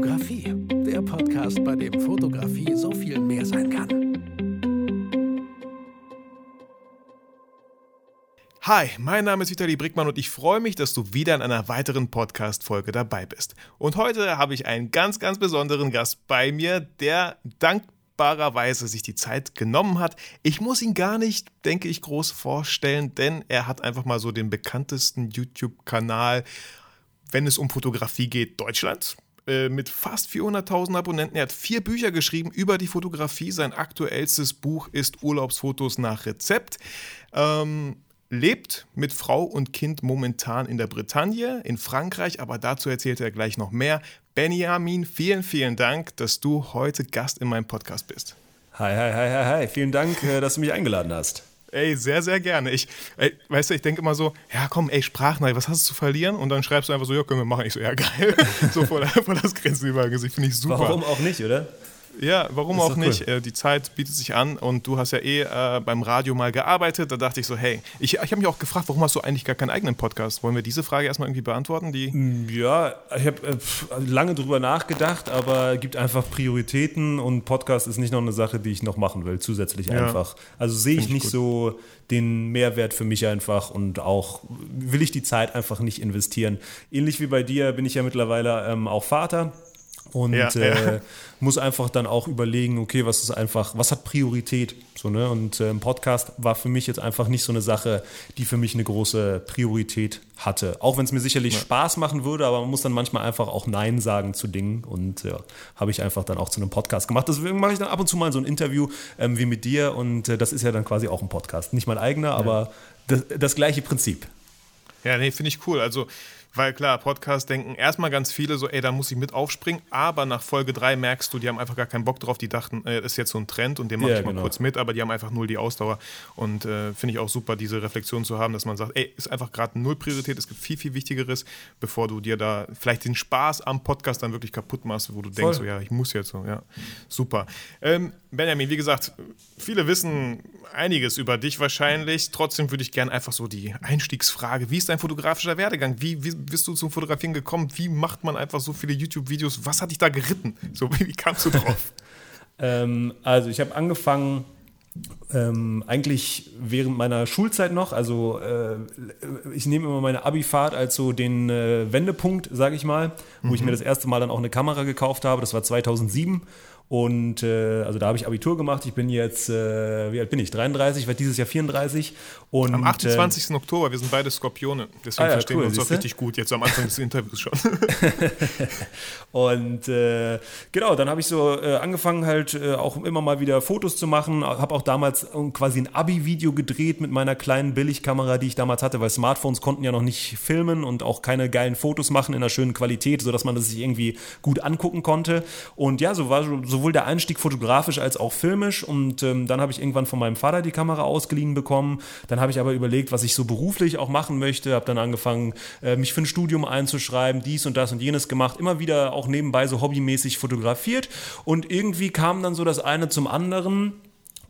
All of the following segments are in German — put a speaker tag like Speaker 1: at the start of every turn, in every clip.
Speaker 1: Fotografie, der Podcast, bei dem Fotografie so viel mehr sein kann.
Speaker 2: Hi, mein Name ist Vitali Brickmann und ich freue mich, dass du wieder in einer weiteren Podcast-Folge dabei bist. Und heute habe ich einen ganz, ganz besonderen Gast bei mir, der dankbarerweise sich die Zeit genommen hat. Ich muss ihn gar nicht, denke ich, groß vorstellen, denn er hat einfach mal so den bekanntesten YouTube-Kanal, wenn es um Fotografie geht, Deutschlands äh, mit fast 400.000 Abonnenten. Er hat vier Bücher geschrieben über die Fotografie. Sein aktuellstes Buch ist Urlaubsfotos nach Rezept. Ähm, lebt mit Frau und Kind momentan in der Bretagne, in Frankreich, aber dazu erzählt er gleich noch mehr. Benjamin, vielen, vielen Dank, dass du heute Gast in meinem Podcast bist.
Speaker 3: Hi, hi, hi, hi, hi. Vielen Dank, äh, dass du mich eingeladen hast.
Speaker 2: Ey, sehr, sehr gerne. Ich, ey, weißt du, ich denke immer so, ja komm, ey, Sprachnachricht, was hast du zu verlieren? Und dann schreibst du einfach so, ja, können wir machen. Ich so, ja, geil. so vor, vor das Grenzen über Gesicht, finde ich super.
Speaker 3: Warum auch nicht, oder?
Speaker 2: Ja, warum auch nicht? Cool. Äh, die Zeit bietet sich an und du hast ja eh äh, beim Radio mal gearbeitet. Da dachte ich so, hey, ich, ich habe mich auch gefragt, warum hast du eigentlich gar keinen eigenen Podcast? Wollen wir diese Frage erstmal irgendwie beantworten? Die
Speaker 3: mm, ja, ich habe äh, lange drüber nachgedacht, aber es gibt einfach Prioritäten und Podcast ist nicht noch eine Sache, die ich noch machen will, zusätzlich ja. einfach. Also sehe ich nicht gut. so den Mehrwert für mich einfach und auch will ich die Zeit einfach nicht investieren. Ähnlich wie bei dir bin ich ja mittlerweile ähm, auch Vater und ja, äh, ja. muss einfach dann auch überlegen, okay, was ist einfach, was hat Priorität? So, ne? Und äh, Podcast war für mich jetzt einfach nicht so eine Sache, die für mich eine große Priorität hatte. Auch wenn es mir sicherlich ja. Spaß machen würde, aber man muss dann manchmal einfach auch Nein sagen zu Dingen. Und ja, habe ich einfach dann auch zu einem Podcast gemacht. Deswegen mache ich dann ab und zu mal so ein Interview ähm, wie mit dir und äh, das ist ja dann quasi auch ein Podcast. Nicht mein eigener, aber das, das gleiche Prinzip.
Speaker 2: Ja, nee, finde ich cool. Also weil klar, Podcast denken erstmal ganz viele so, ey, da muss ich mit aufspringen, aber nach Folge 3 merkst du, die haben einfach gar keinen Bock drauf, die dachten, äh, ist jetzt so ein Trend und den mache ja, ich mal genau. kurz mit, aber die haben einfach null die Ausdauer und äh, finde ich auch super, diese Reflexion zu haben, dass man sagt, ey, ist einfach gerade null Priorität, es gibt viel, viel Wichtigeres, bevor du dir da vielleicht den Spaß am Podcast dann wirklich kaputt machst, wo du Voll. denkst, so, ja, ich muss jetzt so, ja, super. Ähm, Benjamin, wie gesagt, viele wissen einiges über dich wahrscheinlich, trotzdem würde ich gerne einfach so die Einstiegsfrage, wie ist dein fotografischer Werdegang, wie, wie bist du zum Fotografieren gekommen? Wie macht man einfach so viele YouTube-Videos? Was hat dich da geritten? So, wie kamst du drauf?
Speaker 3: ähm, also ich habe angefangen ähm, eigentlich während meiner Schulzeit noch, also äh, ich nehme immer meine Abifahrt als so den äh, Wendepunkt, sage ich mal, wo mhm. ich mir das erste Mal dann auch eine Kamera gekauft habe. Das war 2007 und äh, also da habe ich Abitur gemacht. Ich bin jetzt, äh, wie alt bin ich? 33, werde dieses Jahr 34. Und,
Speaker 2: am 28. Äh, Oktober, wir sind beide Skorpione. Deswegen ah, ja, verstehen cool, wir uns auch richtig gut, jetzt am Anfang des Interviews schon.
Speaker 3: und äh, genau, dann habe ich so äh, angefangen, halt äh, auch immer mal wieder Fotos zu machen. Habe auch damals quasi ein Abi-Video gedreht mit meiner kleinen Billigkamera, die ich damals hatte, weil Smartphones konnten ja noch nicht filmen und auch keine geilen Fotos machen in einer schönen Qualität, sodass man das sich irgendwie gut angucken konnte. Und ja, so war so sowohl der Einstieg fotografisch als auch filmisch. Und ähm, dann habe ich irgendwann von meinem Vater die Kamera ausgeliehen bekommen. Dann habe ich aber überlegt, was ich so beruflich auch machen möchte. Habe dann angefangen, äh, mich für ein Studium einzuschreiben, dies und das und jenes gemacht. Immer wieder auch nebenbei so hobbymäßig fotografiert. Und irgendwie kam dann so das eine zum anderen.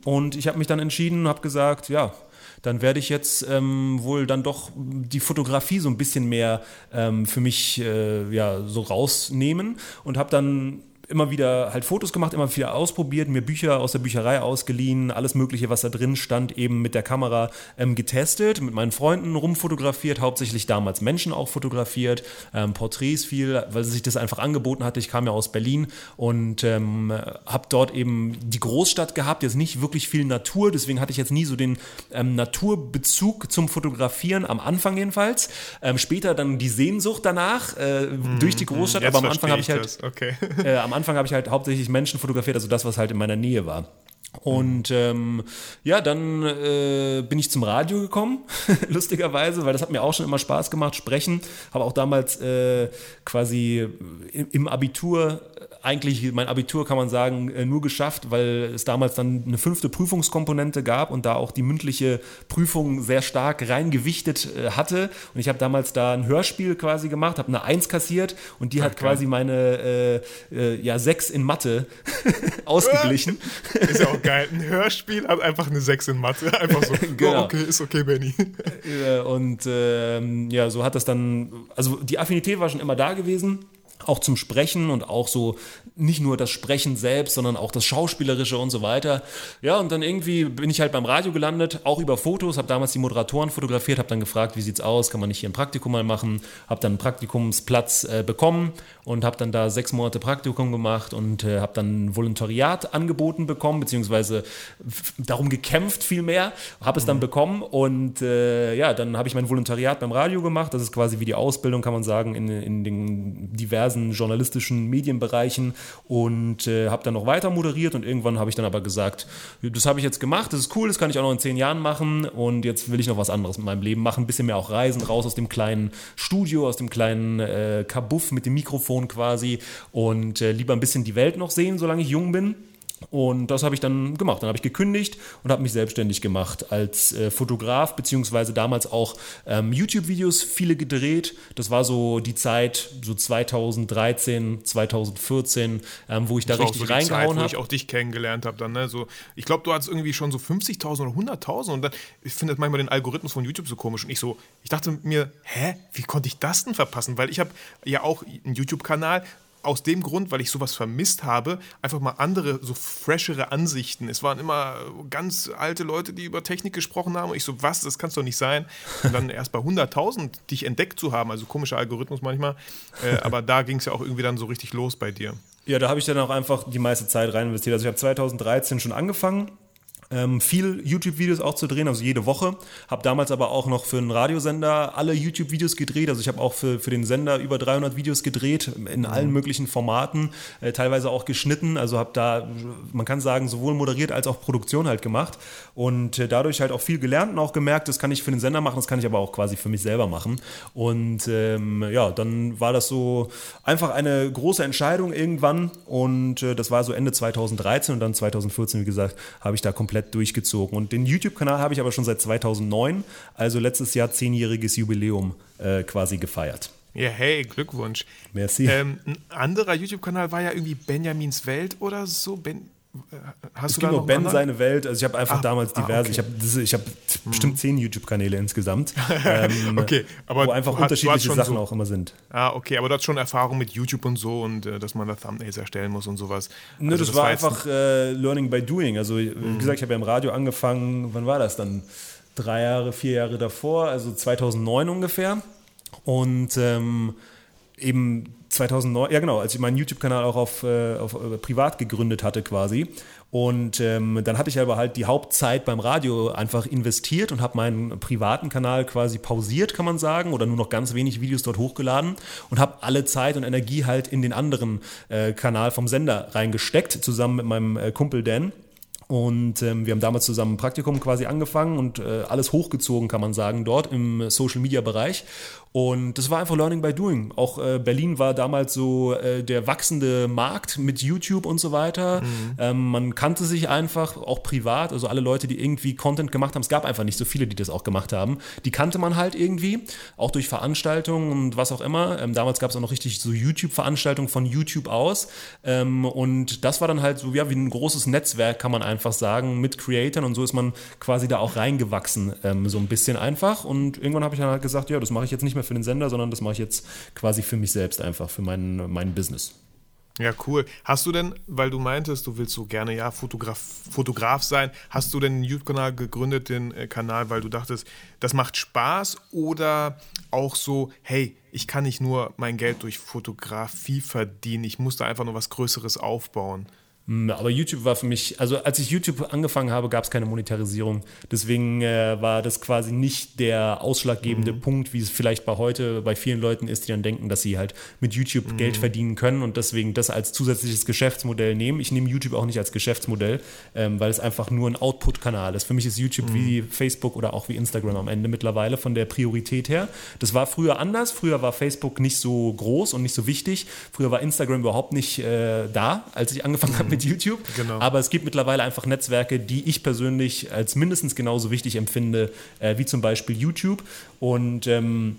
Speaker 3: Und ich habe mich dann entschieden und habe gesagt, ja, dann werde ich jetzt ähm, wohl dann doch die Fotografie so ein bisschen mehr ähm, für mich äh, ja, so rausnehmen und habe dann immer wieder halt Fotos gemacht, immer wieder ausprobiert, mir Bücher aus der Bücherei ausgeliehen, alles Mögliche, was da drin stand, eben mit der Kamera ähm, getestet, mit meinen Freunden rumfotografiert, hauptsächlich damals Menschen auch fotografiert, ähm, Porträts viel, weil sich das einfach angeboten hatte. Ich kam ja aus Berlin und ähm, habe dort eben die Großstadt gehabt, jetzt nicht wirklich viel Natur, deswegen hatte ich jetzt nie so den ähm, Naturbezug zum Fotografieren, am Anfang jedenfalls. Ähm, später dann die Sehnsucht danach äh, mm, durch die Großstadt, aber am Anfang habe ich halt okay. äh, am Anfang habe ich halt hauptsächlich Menschen fotografiert, also das, was halt in meiner Nähe war. Und ähm, ja, dann äh, bin ich zum Radio gekommen, lustigerweise, weil das hat mir auch schon immer Spaß gemacht, sprechen. Habe auch damals äh, quasi im Abitur eigentlich mein Abitur, kann man sagen, äh, nur geschafft, weil es damals dann eine fünfte Prüfungskomponente gab und da auch die mündliche Prüfung sehr stark reingewichtet äh, hatte. Und ich habe damals da ein Hörspiel quasi gemacht, habe eine Eins kassiert und die okay. hat quasi meine äh, äh, ja, Sechs in Mathe ausgeglichen.
Speaker 2: Ist ja auch geil. Ein Hörspiel hat einfach eine Sechs in Mathe. Einfach so, genau. oh, okay, ist okay, Benny.
Speaker 3: und ähm, ja, so hat das dann, also die Affinität war schon immer da gewesen auch zum Sprechen und auch so nicht nur das Sprechen selbst, sondern auch das Schauspielerische und so weiter. Ja, und dann irgendwie bin ich halt beim Radio gelandet, auch über Fotos, habe damals die Moderatoren fotografiert, habe dann gefragt, wie sieht's aus, kann man nicht hier ein Praktikum mal machen, habe dann einen Praktikumsplatz äh, bekommen und habe dann da sechs Monate Praktikum gemacht und äh, habe dann ein Volontariat angeboten bekommen, beziehungsweise darum gekämpft vielmehr, habe es dann mhm. bekommen und äh, ja, dann habe ich mein Volontariat beim Radio gemacht, das ist quasi wie die Ausbildung, kann man sagen, in, in den diversen journalistischen Medienbereichen und äh, habe dann noch weiter moderiert und irgendwann habe ich dann aber gesagt, das habe ich jetzt gemacht, das ist cool, das kann ich auch noch in zehn Jahren machen und jetzt will ich noch was anderes mit meinem Leben machen, ein bisschen mehr auch reisen, raus aus dem kleinen Studio, aus dem kleinen äh, Kabuff mit dem Mikrofon quasi und äh, lieber ein bisschen die Welt noch sehen, solange ich jung bin. Und das habe ich dann gemacht. Dann habe ich gekündigt und habe mich selbstständig gemacht als äh, Fotograf, beziehungsweise damals auch ähm, YouTube-Videos viele gedreht. Das war so die Zeit, so 2013, 2014, ähm, wo ich da richtig so reingehauen habe. Wo
Speaker 2: ich auch dich kennengelernt habe dann. Ne? So, ich glaube, du hattest irgendwie schon so 50.000 oder 100.000 und dann, ich finde manchmal den Algorithmus von YouTube so komisch und ich so, ich dachte mir, hä, wie konnte ich das denn verpassen? Weil ich habe ja auch einen YouTube-Kanal, aus dem Grund, weil ich sowas vermisst habe, einfach mal andere, so freshere Ansichten. Es waren immer ganz alte Leute, die über Technik gesprochen haben. Und ich so, was, das kann doch nicht sein. Und dann erst bei 100.000 dich entdeckt zu haben, also komischer Algorithmus manchmal. Äh, aber da ging es ja auch irgendwie dann so richtig los bei dir.
Speaker 3: Ja, da habe ich dann auch einfach die meiste Zeit rein investiert. Also ich habe 2013 schon angefangen ähm, viel YouTube-Videos auch zu drehen, also jede Woche. Habe damals aber auch noch für einen Radiosender alle YouTube-Videos gedreht. Also ich habe auch für, für den Sender über 300 Videos gedreht, in allen mhm. möglichen Formaten, äh, teilweise auch geschnitten. Also habe da, man kann sagen, sowohl moderiert als auch Produktion halt gemacht. Und äh, dadurch halt auch viel gelernt und auch gemerkt, das kann ich für den Sender machen, das kann ich aber auch quasi für mich selber machen. Und ähm, ja, dann war das so einfach eine große Entscheidung irgendwann. Und äh, das war so Ende 2013 und dann 2014, wie gesagt, habe ich da komplett komplett durchgezogen. Und den YouTube-Kanal habe ich aber schon seit 2009, also letztes Jahr zehnjähriges Jubiläum äh, quasi gefeiert.
Speaker 2: Ja, hey, Glückwunsch.
Speaker 3: Merci.
Speaker 2: Ähm, ein anderer YouTube-Kanal war ja irgendwie Benjamins Welt oder so. Ben,
Speaker 3: Hast es du gibt noch Ben seine Welt. Also ich habe einfach ah, damals diverse. Ah, okay. Ich habe ich hab hm. bestimmt zehn YouTube-Kanäle insgesamt.
Speaker 2: Ähm, okay, aber
Speaker 3: wo einfach hat, unterschiedliche Sachen so, auch immer sind.
Speaker 2: Ah, okay, aber du hast schon Erfahrung mit YouTube und so und äh, dass man da Thumbnails erstellen muss und sowas.
Speaker 3: Nö, also das, das, war, war einfach äh, Learning by Doing. Also wie mhm. gesagt, ich habe ja im Radio angefangen. Wann war das dann? Drei Jahre, vier Jahre davor, also 2009 ungefähr. Und ähm, eben 2009, ja genau, als ich meinen YouTube-Kanal auch auf, äh, auf äh, privat gegründet hatte quasi. Und ähm, dann hatte ich aber halt die Hauptzeit beim Radio einfach investiert und habe meinen privaten Kanal quasi pausiert, kann man sagen, oder nur noch ganz wenig Videos dort hochgeladen und habe alle Zeit und Energie halt in den anderen äh, Kanal vom Sender reingesteckt, zusammen mit meinem äh, Kumpel Dan. Und ähm, wir haben damals zusammen ein Praktikum quasi angefangen und äh, alles hochgezogen, kann man sagen, dort im Social Media Bereich. Und das war einfach Learning by Doing. Auch äh, Berlin war damals so äh, der wachsende Markt mit YouTube und so weiter. Mhm. Ähm, man kannte sich einfach, auch privat, also alle Leute, die irgendwie Content gemacht haben. Es gab einfach nicht so viele, die das auch gemacht haben. Die kannte man halt irgendwie, auch durch Veranstaltungen und was auch immer. Ähm, damals gab es auch noch richtig so YouTube-Veranstaltungen von YouTube aus. Ähm, und das war dann halt so ja, wie ein großes Netzwerk, kann man einfach sagen, mit Creatoren. Und so ist man quasi da auch reingewachsen, ähm, so ein bisschen einfach. Und irgendwann habe ich dann halt gesagt, ja, das mache ich jetzt nicht mehr mehr für den Sender, sondern das mache ich jetzt quasi für mich selbst einfach, für mein, mein Business.
Speaker 2: Ja, cool. Hast du denn, weil du meintest, du willst so gerne ja Fotograf, Fotograf sein, hast du denn einen YouTube-Kanal gegründet, den äh, Kanal, weil du dachtest, das macht Spaß oder auch so, hey, ich kann nicht nur mein Geld durch Fotografie verdienen, ich muss da einfach nur was Größeres aufbauen?
Speaker 3: Hm, aber YouTube war für mich, also als ich YouTube angefangen habe, gab es keine Monetarisierung. Deswegen äh, war das quasi nicht der ausschlaggebende mhm. Punkt, wie es vielleicht bei heute bei vielen Leuten ist, die dann denken, dass sie halt mit YouTube mhm. Geld verdienen können und deswegen das als zusätzliches Geschäftsmodell nehmen. Ich nehme YouTube auch nicht als Geschäftsmodell, ähm, weil es einfach nur ein Output-Kanal ist. Für mich ist YouTube mhm. wie Facebook oder auch wie Instagram am Ende mittlerweile von der Priorität her. Das war früher anders. Früher war Facebook nicht so groß und nicht so wichtig. Früher war Instagram überhaupt nicht äh, da, als ich angefangen habe mit mit YouTube. Genau. Aber es gibt mittlerweile einfach Netzwerke, die ich persönlich als mindestens genauso wichtig empfinde, äh, wie zum Beispiel YouTube. Und ähm,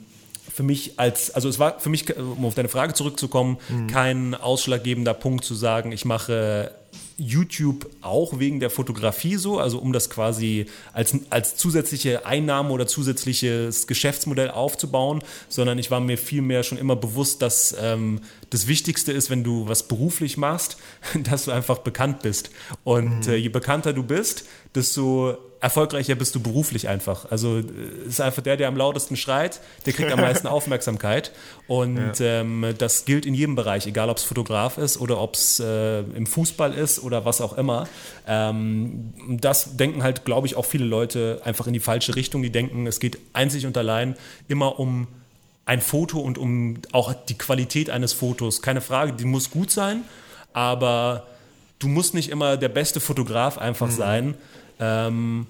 Speaker 3: für mich als, also es war für mich, um auf deine Frage zurückzukommen, mhm. kein ausschlaggebender Punkt zu sagen, ich mache YouTube auch wegen der Fotografie so, also um das quasi als, als zusätzliche Einnahme oder zusätzliches Geschäftsmodell aufzubauen, sondern ich war mir vielmehr schon immer bewusst, dass ähm, das Wichtigste ist, wenn du was beruflich machst, dass du einfach bekannt bist. Und mhm. äh, je bekannter du bist, desto erfolgreicher bist du beruflich einfach. Also es ist einfach der, der am lautesten schreit, der kriegt am meisten Aufmerksamkeit. Und ja. ähm, das gilt in jedem Bereich, egal ob es Fotograf ist oder ob es äh, im Fußball ist oder was auch immer. Ähm, das denken halt, glaube ich, auch viele Leute einfach in die falsche Richtung. Die denken, es geht einzig und allein immer um ein Foto und um auch die Qualität eines Fotos. Keine Frage, die muss gut sein, aber du musst nicht immer der beste Fotograf einfach mhm. sein ähm,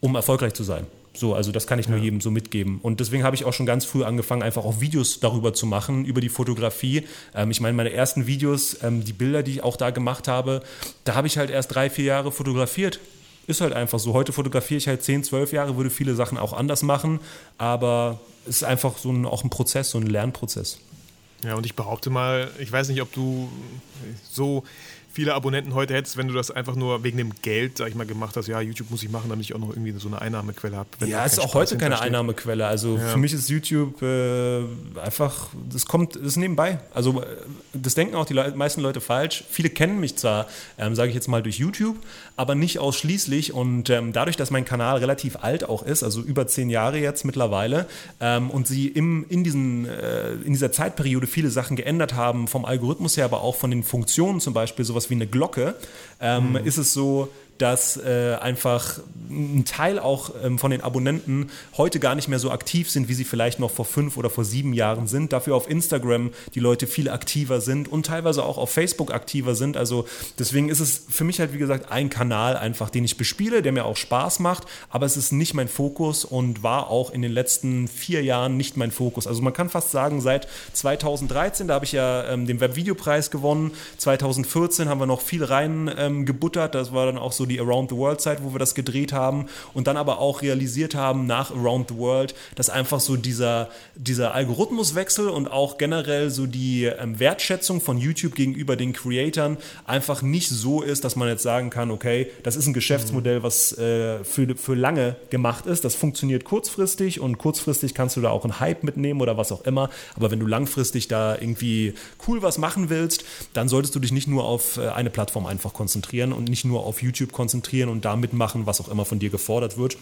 Speaker 3: um erfolgreich zu sein. So, also das kann ich nur ja. jedem so mitgeben. Und deswegen habe ich auch schon ganz früh angefangen, einfach auch Videos darüber zu machen, über die Fotografie. Ähm, ich meine, meine ersten Videos, ähm, die Bilder, die ich auch da gemacht habe, da habe ich halt erst drei, vier Jahre fotografiert. Ist halt einfach so. Heute fotografiere ich halt zehn, zwölf Jahre, würde viele Sachen auch anders machen, aber es ist einfach so ein, auch ein Prozess, so ein Lernprozess.
Speaker 2: Ja, und ich behaupte mal, ich weiß nicht, ob du so viele Abonnenten heute hättest, wenn du das einfach nur wegen dem Geld, sag ich mal, gemacht hast. Ja, YouTube muss ich machen, damit ich auch noch irgendwie so eine Einnahmequelle habe.
Speaker 3: Ja, es ist auch Spaß heute keine Einnahmequelle. Also ja. für mich ist YouTube äh, einfach, das kommt, das ist nebenbei. Also äh, das denken auch die Le meisten Leute falsch. Viele kennen mich zwar, ähm, sage ich jetzt mal, durch YouTube, aber nicht ausschließlich. Und ähm, dadurch, dass mein Kanal relativ alt auch ist, also über zehn Jahre jetzt mittlerweile, ähm, und sie im, in, diesen, äh, in dieser Zeitperiode viele Sachen geändert haben, vom Algorithmus her, aber auch von den Funktionen zum Beispiel, sowas wie eine Glocke, ähm, mhm. ist es so, dass äh, einfach ein Teil auch ähm, von den Abonnenten heute gar nicht mehr so aktiv sind, wie sie vielleicht noch vor fünf oder vor sieben Jahren sind. Dafür auf Instagram die Leute viel aktiver sind und teilweise auch auf Facebook aktiver sind. Also deswegen ist es für mich halt, wie gesagt, ein Kanal einfach, den ich bespiele, der mir auch Spaß macht, aber es ist nicht mein Fokus und war auch in den letzten vier Jahren nicht mein Fokus. Also man kann fast sagen, seit 2013, da habe ich ja ähm, den Webvideopreis gewonnen. 2014 haben wir noch viel rein ähm, gebuttert. Das war dann auch so die Around the World Zeit, wo wir das gedreht haben und dann aber auch realisiert haben nach Around the World, dass einfach so dieser, dieser Algorithmuswechsel und auch generell so die ähm, Wertschätzung von YouTube gegenüber den Creatoren einfach nicht so ist, dass man jetzt sagen kann, okay, das ist ein Geschäftsmodell, was äh, für, für lange gemacht ist. Das funktioniert kurzfristig und kurzfristig kannst du da auch einen Hype mitnehmen oder was auch immer. Aber wenn du langfristig da irgendwie cool was machen willst, dann solltest du dich nicht nur auf äh, eine Plattform einfach konzentrieren und nicht nur auf YouTube konzentrieren konzentrieren und da mitmachen, was auch immer von dir gefordert wird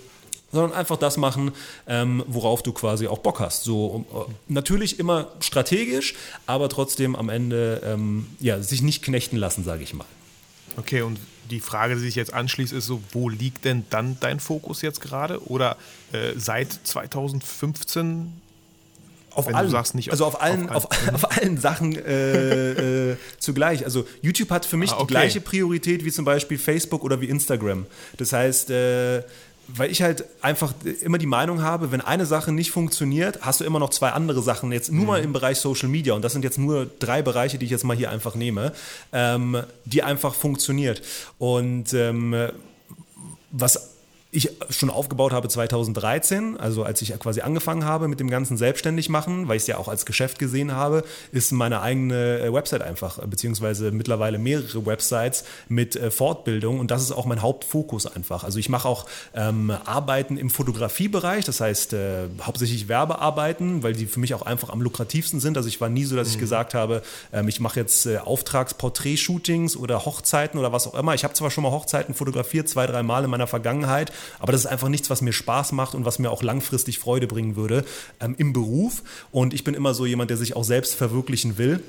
Speaker 3: sondern einfach das machen, ähm, worauf du quasi auch Bock hast. So äh, natürlich immer strategisch, aber trotzdem am Ende ähm, ja sich nicht knechten lassen, sage ich mal.
Speaker 2: Okay, und die Frage, die sich jetzt anschließt, ist so, wo liegt denn dann dein Fokus jetzt gerade? Oder äh, seit 2015
Speaker 3: auf Wenn allen, nicht also auf allen, auf, allen. Auf, auf allen Sachen äh, äh, zugleich. Also YouTube hat für mich ah, okay. die gleiche Priorität wie zum Beispiel Facebook oder wie Instagram. Das heißt, äh, weil ich halt einfach immer die Meinung habe, wenn eine Sache nicht funktioniert, hast du immer noch zwei andere Sachen, jetzt nur mhm. mal im Bereich Social Media, und das sind jetzt nur drei Bereiche, die ich jetzt mal hier einfach nehme, ähm, die einfach funktioniert. Und ähm, was ich schon aufgebaut habe 2013, also als ich quasi angefangen habe mit dem ganzen selbstständig machen, weil ich es ja auch als Geschäft gesehen habe, ist meine eigene äh, Website einfach, beziehungsweise mittlerweile mehrere Websites mit äh, Fortbildung und das ist auch mein Hauptfokus einfach. Also ich mache auch ähm, Arbeiten im Fotografiebereich, das heißt äh, hauptsächlich Werbearbeiten, weil die für mich auch einfach am lukrativsten sind. Also ich war nie so, dass ich mhm. gesagt habe, ähm, ich mache jetzt äh, Auftragsporträt-Shootings oder Hochzeiten oder was auch immer. Ich habe zwar schon mal Hochzeiten fotografiert, zwei, drei Mal in meiner Vergangenheit, aber das ist einfach nichts, was mir Spaß macht und was mir auch langfristig Freude bringen würde ähm, im Beruf. Und ich bin immer so jemand, der sich auch selbst verwirklichen will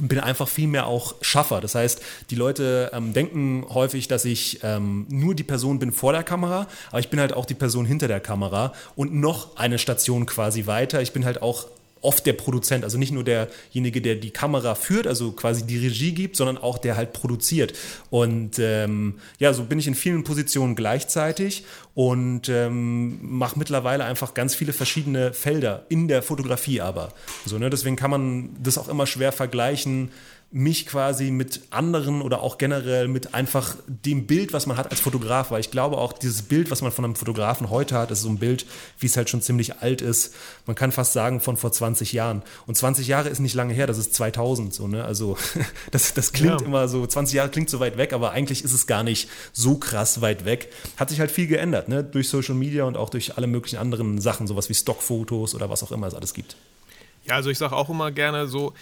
Speaker 3: und bin einfach viel mehr auch Schaffer. Das heißt, die Leute ähm, denken häufig, dass ich ähm, nur die Person bin vor der Kamera, aber ich bin halt auch die Person hinter der Kamera und noch eine Station quasi weiter. Ich bin halt auch oft der Produzent, also nicht nur derjenige, der die Kamera führt, also quasi die Regie gibt, sondern auch der halt produziert. Und ähm, ja, so bin ich in vielen Positionen gleichzeitig und ähm, mache mittlerweile einfach ganz viele verschiedene Felder in der Fotografie aber. So, ne, deswegen kann man das auch immer schwer vergleichen mich quasi mit anderen oder auch generell mit einfach dem Bild, was man hat als Fotograf, weil ich glaube auch dieses Bild, was man von einem Fotografen heute hat, ist so ein Bild, wie es halt schon ziemlich alt ist. Man kann fast sagen von vor 20 Jahren. Und 20 Jahre ist nicht lange her, das ist 2000 so, ne? Also das, das klingt ja. immer so, 20 Jahre klingt so weit weg, aber eigentlich ist es gar nicht so krass weit weg. Hat sich halt viel geändert, ne? Durch Social Media und auch durch alle möglichen anderen Sachen, sowas wie Stockfotos oder was auch immer es alles gibt.
Speaker 2: Ja, also ich sage auch immer gerne so,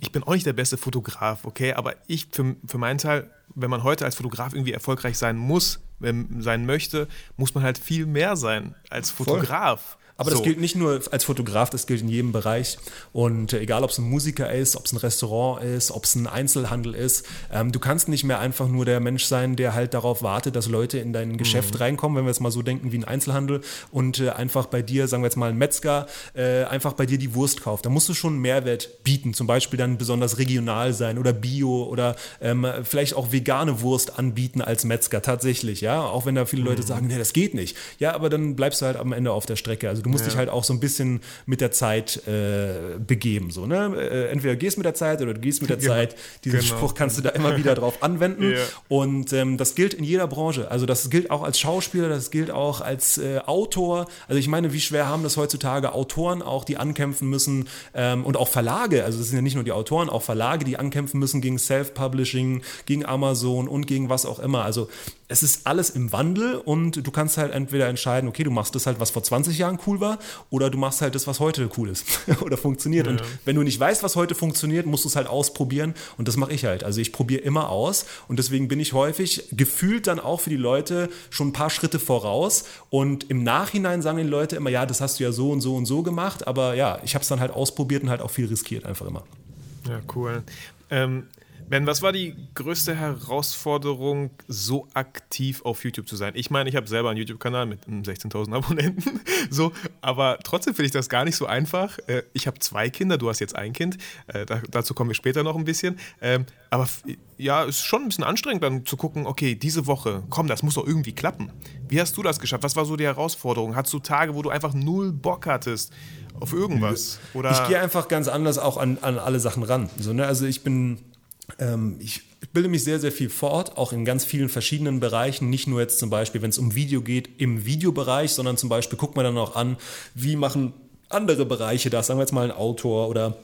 Speaker 2: ich bin auch nicht der beste Fotograf, okay, aber ich für, für meinen Teil, wenn man heute als Fotograf irgendwie erfolgreich sein muss, wenn, sein möchte, muss man halt viel mehr sein als Fotograf. Voll.
Speaker 3: Aber so. das gilt nicht nur als Fotograf, das gilt in jedem Bereich. Und äh, egal, ob es ein Musiker ist, ob es ein Restaurant ist, ob es ein Einzelhandel ist, ähm, du kannst nicht mehr einfach nur der Mensch sein, der halt darauf wartet, dass Leute in dein Geschäft mhm. reinkommen, wenn wir jetzt mal so denken wie ein Einzelhandel und äh, einfach bei dir, sagen wir jetzt mal ein Metzger, äh, einfach bei dir die Wurst kauft. Da musst du schon Mehrwert bieten, zum Beispiel dann besonders regional sein oder bio oder ähm, vielleicht auch vegane Wurst anbieten als Metzger tatsächlich, ja, auch wenn da viele Leute mhm. sagen, nee, das geht nicht. Ja, aber dann bleibst du halt am Ende auf der Strecke. Also du musst ja. dich halt auch so ein bisschen mit der Zeit äh, begeben. So, ne? Äh, entweder gehst mit der Zeit oder du gehst mit der Zeit. Diesen genau. Spruch kannst du da immer wieder drauf anwenden. Ja. Und ähm, das gilt in jeder Branche. Also das gilt auch als Schauspieler, das gilt auch als äh, Autor. Also ich meine, wie schwer haben das heutzutage Autoren auch, die ankämpfen müssen ähm, und auch Verlage. Also das sind ja nicht nur die Autoren, auch Verlage, die ankämpfen müssen gegen Self-Publishing, gegen Amazon und gegen was auch immer. Also es ist alles im Wandel und du kannst halt entweder entscheiden, okay, du machst das halt, was vor 20 Jahren cool war, oder du machst halt das, was heute cool ist oder funktioniert. Ja. Und wenn du nicht weißt, was heute funktioniert, musst du es halt ausprobieren und das mache ich halt. Also ich probiere immer aus und deswegen bin ich häufig gefühlt dann auch für die Leute schon ein paar Schritte voraus und im Nachhinein sagen die Leute immer, ja, das hast du ja so und so und so gemacht, aber ja, ich habe es dann halt ausprobiert und halt auch viel riskiert einfach immer.
Speaker 2: Ja, cool. Ähm, Ben, was war die größte Herausforderung, so aktiv auf YouTube zu sein? Ich meine, ich habe selber einen YouTube-Kanal mit 16.000 Abonnenten, so, aber trotzdem finde ich das gar nicht so einfach. Äh, ich habe zwei Kinder, du hast jetzt ein Kind, äh, dazu kommen wir später noch ein bisschen. Ähm, aber ja, es ist schon ein bisschen anstrengend dann zu gucken, okay, diese Woche, komm, das muss doch irgendwie klappen. Wie hast du das geschafft? Was war so die Herausforderung? Hattest du Tage, wo du einfach null Bock hattest auf irgendwas?
Speaker 3: Oder ich gehe einfach ganz anders auch an, an alle Sachen ran. So, ne? Also ich bin ich bilde mich sehr, sehr viel fort, auch in ganz vielen verschiedenen Bereichen. Nicht nur jetzt zum Beispiel, wenn es um Video geht, im Videobereich, sondern zum Beispiel guckt man dann auch an, wie machen andere Bereiche das, sagen wir jetzt mal ein Autor oder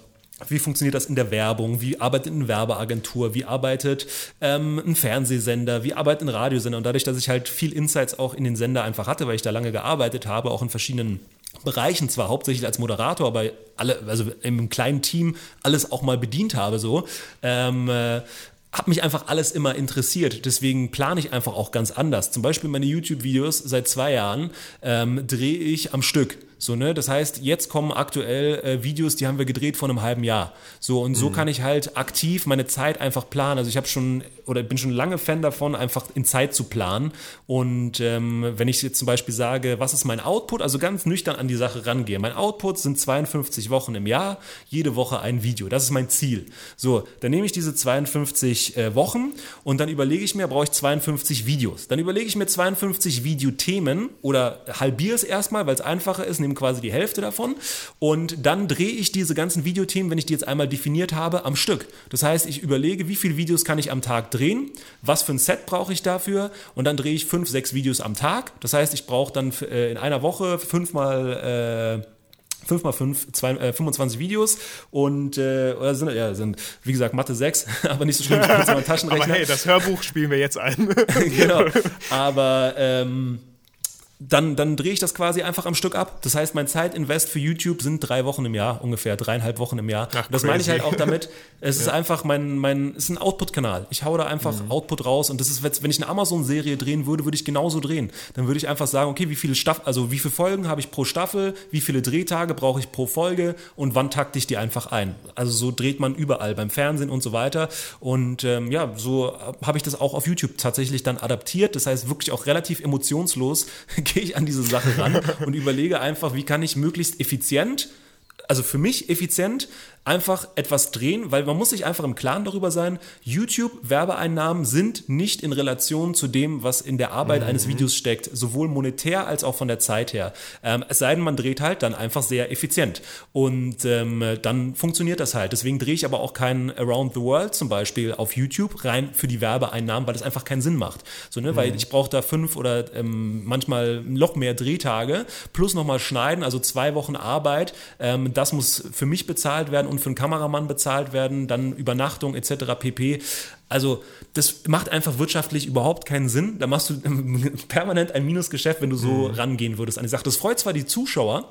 Speaker 3: wie funktioniert das in der Werbung? Wie arbeitet eine Werbeagentur? Wie arbeitet ähm, ein Fernsehsender? Wie arbeitet ein Radiosender? Und dadurch, dass ich halt viel Insights auch in den Sender einfach hatte, weil ich da lange gearbeitet habe, auch in verschiedenen Bereichen, zwar hauptsächlich als Moderator, aber alle, also im kleinen Team alles auch mal bedient habe, so, ähm, äh, hat mich einfach alles immer interessiert. Deswegen plane ich einfach auch ganz anders. Zum Beispiel meine YouTube-Videos seit zwei Jahren ähm, drehe ich am Stück. So, ne? Das heißt, jetzt kommen aktuell äh, Videos, die haben wir gedreht vor einem halben Jahr. So, und so mhm. kann ich halt aktiv meine Zeit einfach planen. Also ich habe schon oder bin schon lange Fan davon, einfach in Zeit zu planen. Und ähm, wenn ich jetzt zum Beispiel sage, was ist mein Output, also ganz nüchtern an die Sache rangehe. Mein Output sind 52 Wochen im Jahr, jede Woche ein Video. Das ist mein Ziel. So, dann nehme ich diese 52 äh, Wochen und dann überlege ich mir, brauche ich 52 Videos. Dann überlege ich mir 52 Videothemen oder halbiere es erstmal, weil es einfacher ist nehme quasi die Hälfte davon und dann drehe ich diese ganzen Videothemen, wenn ich die jetzt einmal definiert habe, am Stück. Das heißt, ich überlege, wie viele Videos kann ich am Tag drehen, was für ein Set brauche ich dafür und dann drehe ich fünf, sechs Videos am Tag. Das heißt, ich brauche dann äh, in einer Woche fünfmal äh, 5 mal 5, zwei, äh, 25 Videos und äh, oder sind, ja, sind, wie gesagt, Mathe 6, aber nicht so schlimm, ich
Speaker 2: Taschenrechner. aber hey, das Hörbuch spielen wir jetzt ein.
Speaker 3: genau, aber ähm, dann, dann drehe ich das quasi einfach am Stück ab. Das heißt, mein Zeitinvest für YouTube sind drei Wochen im Jahr, ungefähr dreieinhalb Wochen im Jahr. Ach, das meine ich halt auch damit. Es ja. ist einfach mein, mein, es ist ein Output-Kanal. Ich haue da einfach mhm. Output raus und das ist, wenn ich eine Amazon-Serie drehen würde, würde ich genauso drehen. Dann würde ich einfach sagen, okay, wie viele Staff also wie viele Folgen habe ich pro Staffel, wie viele Drehtage brauche ich pro Folge und wann takte ich die einfach ein. Also so dreht man überall beim Fernsehen und so weiter. Und ähm, ja, so habe ich das auch auf YouTube tatsächlich dann adaptiert. Das heißt wirklich auch relativ emotionslos gehe ich an diese Sache ran und überlege einfach, wie kann ich möglichst effizient also für mich effizient, einfach etwas drehen, weil man muss sich einfach im Klaren darüber sein, YouTube-Werbeeinnahmen sind nicht in Relation zu dem, was in der Arbeit mhm. eines Videos steckt, sowohl monetär als auch von der Zeit her. Ähm, es sei denn, man dreht halt dann einfach sehr effizient. Und ähm, dann funktioniert das halt. Deswegen drehe ich aber auch keinen Around the World zum Beispiel auf YouTube rein für die Werbeeinnahmen, weil das einfach keinen Sinn macht. So, ne? Mhm. Weil ich brauche da fünf oder ähm, manchmal noch mehr Drehtage plus nochmal schneiden, also zwei Wochen Arbeit. Ähm, das muss für mich bezahlt werden und für einen Kameramann bezahlt werden, dann Übernachtung etc. pp. Also das macht einfach wirtschaftlich überhaupt keinen Sinn. Da machst du permanent ein Minusgeschäft, wenn du so mhm. rangehen würdest an die Sache. Das freut zwar die Zuschauer,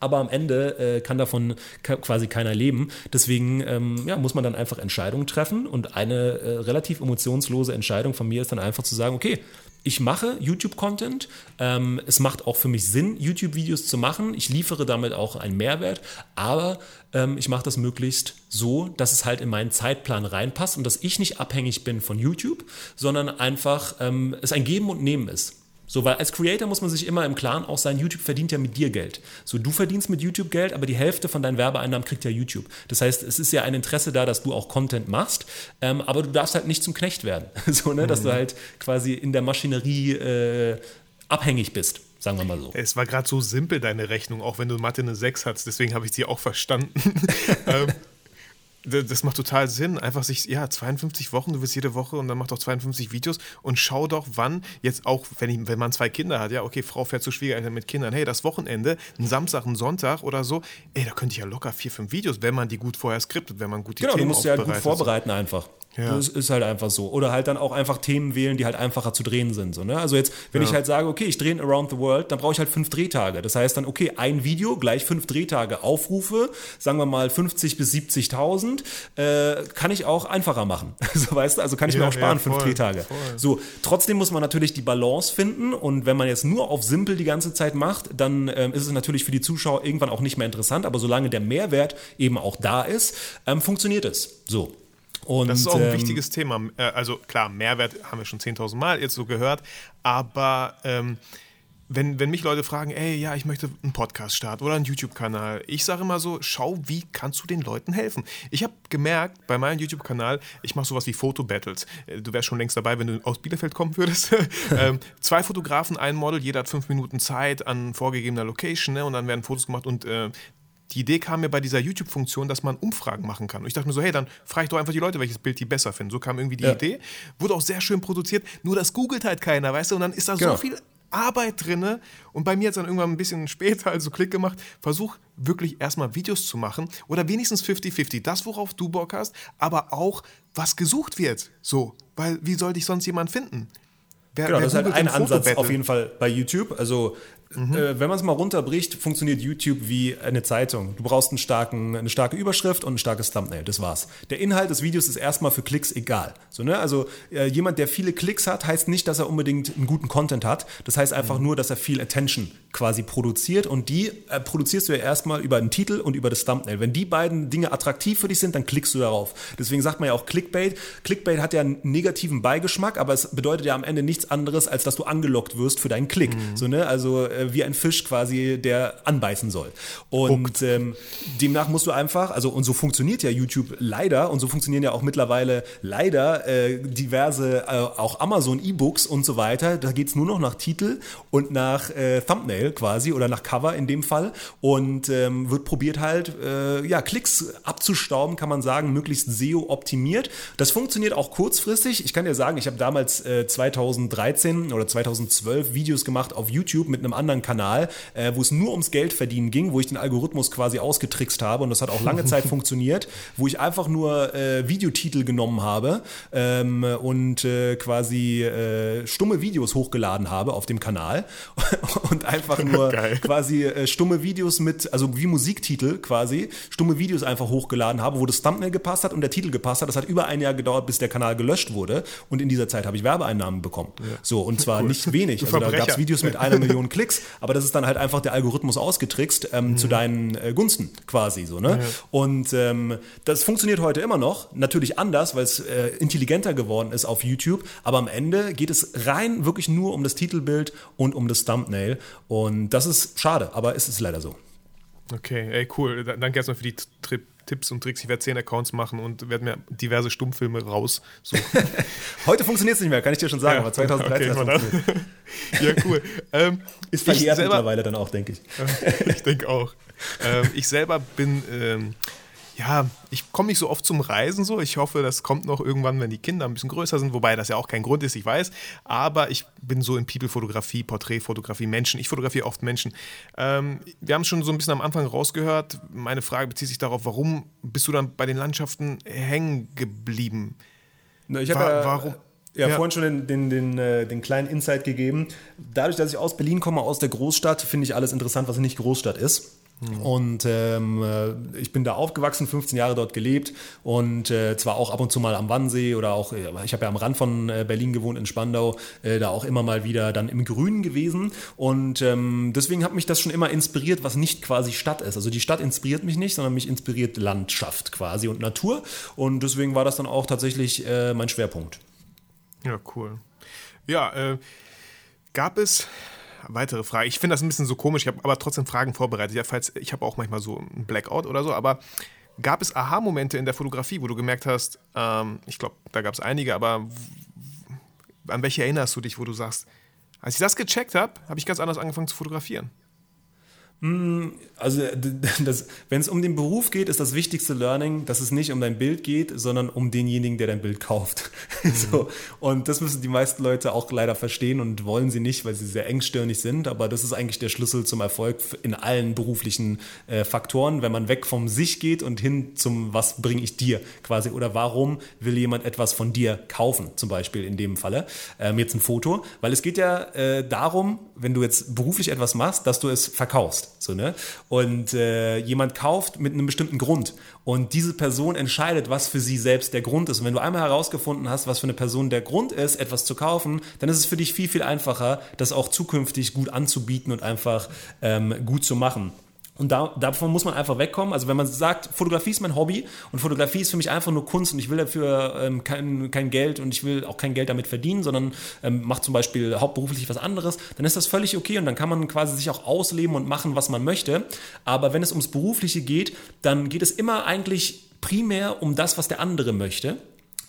Speaker 3: aber am Ende äh, kann davon quasi keiner leben. Deswegen ähm, ja, muss man dann einfach Entscheidungen treffen und eine äh, relativ emotionslose Entscheidung von mir ist dann einfach zu sagen, okay, ich mache YouTube-Content. Ähm, es macht auch für mich Sinn, YouTube-Videos zu machen. Ich liefere damit auch einen Mehrwert, aber ähm, ich mache das möglichst so, dass es halt in meinen Zeitplan reinpasst und dass ich nicht abhängig bin von YouTube, sondern einfach ähm, es ein Geben und Nehmen ist. So, weil als Creator muss man sich immer im Klaren auch sein, YouTube verdient ja mit dir Geld. So, du verdienst mit YouTube Geld, aber die Hälfte von deinen Werbeeinnahmen kriegt ja YouTube. Das heißt, es ist ja ein Interesse da, dass du auch Content machst, ähm, aber du darfst halt nicht zum Knecht werden. so, ne, mhm. dass du halt quasi in der Maschinerie äh, abhängig bist. Sagen wir mal so.
Speaker 2: Es war gerade so simpel, deine Rechnung, auch wenn du Mathe eine 6 hast, deswegen habe ich sie auch verstanden. ähm, das macht total Sinn. Einfach sich, ja, 52 Wochen, du bist jede Woche und dann macht doch 52 Videos und schau doch, wann jetzt auch, wenn, ich, wenn man zwei Kinder hat, ja, okay, Frau fährt zu Schwiegereltern mit Kindern, hey, das Wochenende, ein Samstag, ein Sonntag oder so, ey, da könnte ich ja locker vier, fünf Videos, wenn man die gut vorher skriptet, wenn man gut die
Speaker 3: genau,
Speaker 2: Themen
Speaker 3: du musst ja halt gut vorbereiten einfach. Ja. Das ist halt einfach so. Oder halt dann auch einfach Themen wählen, die halt einfacher zu drehen sind. So, ne? Also jetzt, wenn ja. ich halt sage, okay, ich drehe Around the World, dann brauche ich halt fünf Drehtage. Das heißt dann, okay, ein Video gleich fünf Drehtage. Aufrufe, sagen wir mal 50 bis 70.000, äh, kann ich auch einfacher machen. so weißt du, also kann ich ja, mir auch sparen, voll, fünf Drehtage. Voll. So, trotzdem muss man natürlich die Balance finden und wenn man jetzt nur auf simpel die ganze Zeit macht, dann ähm, ist es natürlich für die Zuschauer irgendwann auch nicht mehr interessant, aber solange der Mehrwert eben auch da ist, ähm, funktioniert es. So.
Speaker 2: Und, das ist auch ein ähm, wichtiges Thema. Äh, also klar, Mehrwert haben wir schon 10.000 Mal jetzt so gehört, aber ähm, wenn, wenn mich Leute fragen, ey, ja, ich möchte einen Podcast starten oder einen YouTube-Kanal, ich sage immer so, schau, wie kannst du den Leuten helfen? Ich habe gemerkt, bei meinem YouTube-Kanal, ich mache sowas wie Foto-Battles. Äh, du wärst schon längst dabei, wenn du aus Bielefeld kommen würdest. ähm, zwei Fotografen, ein Model, jeder hat fünf Minuten Zeit an vorgegebener Location ne, und dann werden Fotos gemacht und äh, die Idee kam mir bei dieser YouTube-Funktion, dass man Umfragen machen kann. Und ich dachte mir so, hey, dann frage ich doch einfach die Leute, welches Bild die besser finden. So kam irgendwie die ja. Idee. Wurde auch sehr schön produziert, nur das googelt halt keiner, weißt du? Und dann ist da genau. so viel Arbeit drin. Und bei mir hat es dann irgendwann ein bisschen später also Klick gemacht. Versuch wirklich erstmal Videos zu machen oder wenigstens 50-50. Das, worauf du Bock hast, aber auch, was gesucht wird. So, weil wie soll dich sonst jemand finden?
Speaker 3: Wer, genau, wer das ist halt ein Ansatz auf jeden Fall bei YouTube. Also Mhm. Äh, wenn man es mal runterbricht, funktioniert YouTube wie eine Zeitung. Du brauchst einen starken, eine starke Überschrift und ein starkes Thumbnail. Das war's. Der Inhalt des Videos ist erstmal für Klicks egal. So, ne? Also äh, jemand, der viele Klicks hat, heißt nicht, dass er unbedingt einen guten Content hat. Das heißt einfach mhm. nur, dass er viel Attention quasi produziert und die äh, produzierst du ja erstmal über den Titel und über das Thumbnail. Wenn die beiden Dinge attraktiv für dich sind, dann klickst du darauf. Deswegen sagt man ja auch Clickbait. Clickbait hat ja einen negativen Beigeschmack, aber es bedeutet ja am Ende nichts anderes, als dass du angelockt wirst für deinen Klick. Mhm. So, ne? Also äh, wie ein Fisch quasi, der anbeißen soll. Und ähm, demnach musst du einfach, also und so funktioniert ja YouTube leider und so funktionieren ja auch mittlerweile leider äh, diverse, äh, auch Amazon E-Books und so weiter. Da geht es nur noch nach Titel und nach äh, Thumbnail quasi oder nach Cover in dem Fall und ähm, wird probiert halt, äh, ja, Klicks abzustauben, kann man sagen, möglichst SEO optimiert. Das funktioniert auch kurzfristig. Ich kann dir sagen, ich habe damals 2013 äh, oder 2012 Videos gemacht auf YouTube mit einem anderen Kanal Kanal, äh, wo es nur ums Geld verdienen ging, wo ich den Algorithmus quasi ausgetrickst habe und das hat auch lange Zeit funktioniert, wo ich einfach nur äh, Videotitel genommen habe ähm, und äh, quasi äh, stumme Videos hochgeladen habe auf dem Kanal und einfach nur Geil. quasi äh, stumme Videos mit, also wie Musiktitel quasi, stumme Videos einfach hochgeladen habe, wo das Thumbnail gepasst hat und der Titel gepasst hat. Das hat über ein Jahr gedauert, bis der Kanal gelöscht wurde und in dieser Zeit habe ich Werbeeinnahmen bekommen. Ja. So, und zwar cool. nicht wenig. Also da gab es Videos mit einer Million Klicks, aber das ist dann halt einfach der Algorithmus ausgetrickst ähm, mhm. zu deinen äh, Gunsten quasi so. Ne? Mhm. Und ähm, das funktioniert heute immer noch, natürlich anders, weil es äh, intelligenter geworden ist auf YouTube, aber am Ende geht es rein wirklich nur um das Titelbild und um das Thumbnail und das ist schade, aber es ist leider so.
Speaker 2: Okay, ey, cool. Danke erstmal für die Trip Tipps und Tricks. Ich werde zehn Accounts machen und werde mir diverse Stummfilme raussuchen.
Speaker 3: Heute funktioniert es nicht mehr, kann ich dir schon sagen, ja, aber 2013 okay,
Speaker 2: Ja, cool. Ähm,
Speaker 3: Ist verjährt mittlerweile dann auch, denke ich.
Speaker 2: ich denke auch. Ähm, ich selber bin ähm, ja, ich komme nicht so oft zum Reisen so. Ich hoffe, das kommt noch irgendwann, wenn die Kinder ein bisschen größer sind, wobei das ja auch kein Grund ist, ich weiß. Aber ich bin so in People-Fotografie, Porträtfotografie, Menschen. Ich fotografiere oft Menschen. Ähm, wir haben schon so ein bisschen am Anfang rausgehört. Meine Frage bezieht sich darauf, warum bist du dann bei den Landschaften hängen geblieben?
Speaker 3: Na, ich habe ja, warum? Ja, ja, vorhin schon den, den, den, äh, den, kleinen Insight gegeben. Dadurch, dass ich aus Berlin komme, aus der Großstadt, finde ich alles interessant, was nicht Großstadt ist. Und ähm, äh, ich bin da aufgewachsen, 15 Jahre dort gelebt und äh, zwar auch ab und zu mal am Wannsee oder auch, äh, ich habe ja am Rand von äh, Berlin gewohnt in Spandau, äh, da auch immer mal wieder dann im Grünen gewesen und ähm, deswegen hat mich das schon immer inspiriert, was nicht quasi Stadt ist. Also die Stadt inspiriert mich nicht, sondern mich inspiriert Landschaft quasi und Natur und deswegen war das dann auch tatsächlich äh, mein Schwerpunkt.
Speaker 2: Ja, cool. Ja, gab es weitere Frage. Ich finde das ein bisschen so komisch, ich habe aber trotzdem Fragen vorbereitet. Ja, falls, ich habe auch manchmal so ein Blackout oder so, aber gab es Aha-Momente in der Fotografie, wo du gemerkt hast, ähm, ich glaube, da gab es einige, aber an welche erinnerst du dich, wo du sagst, als ich das gecheckt habe, habe ich ganz anders angefangen zu fotografieren?
Speaker 3: Hm, also, wenn es um den Beruf geht, ist das wichtigste Learning, dass es nicht um dein Bild geht, sondern um denjenigen, der dein Bild kauft. Mhm. So, und das müssen die meisten Leute auch leider verstehen und wollen sie nicht, weil sie sehr engstirnig sind. Aber das ist eigentlich der Schlüssel zum Erfolg in allen beruflichen äh, Faktoren, wenn man weg vom sich geht und hin zum Was bringe ich dir quasi oder warum will jemand etwas von dir kaufen, zum Beispiel in dem Falle. Ähm, jetzt ein Foto, weil es geht ja äh, darum, wenn du jetzt beruflich etwas machst, dass du es verkaufst. So, ne? Und äh, jemand kauft mit einem bestimmten Grund. Und diese Person entscheidet, was für sie selbst der Grund ist. Und wenn du einmal herausgefunden hast, was für eine Person der Grund ist, etwas zu kaufen, dann ist es für dich viel, viel einfacher, das auch zukünftig gut anzubieten und einfach ähm, gut zu machen. Und da, davon muss man einfach wegkommen. Also wenn man sagt, Fotografie ist mein Hobby und Fotografie ist für mich einfach nur Kunst und ich will dafür ähm, kein, kein Geld und ich will auch kein Geld damit verdienen, sondern ähm, macht zum Beispiel hauptberuflich was anderes, dann ist das völlig okay und dann kann man quasi sich auch ausleben und machen, was man möchte. Aber wenn es ums Berufliche geht, dann geht es immer eigentlich primär um das, was der andere möchte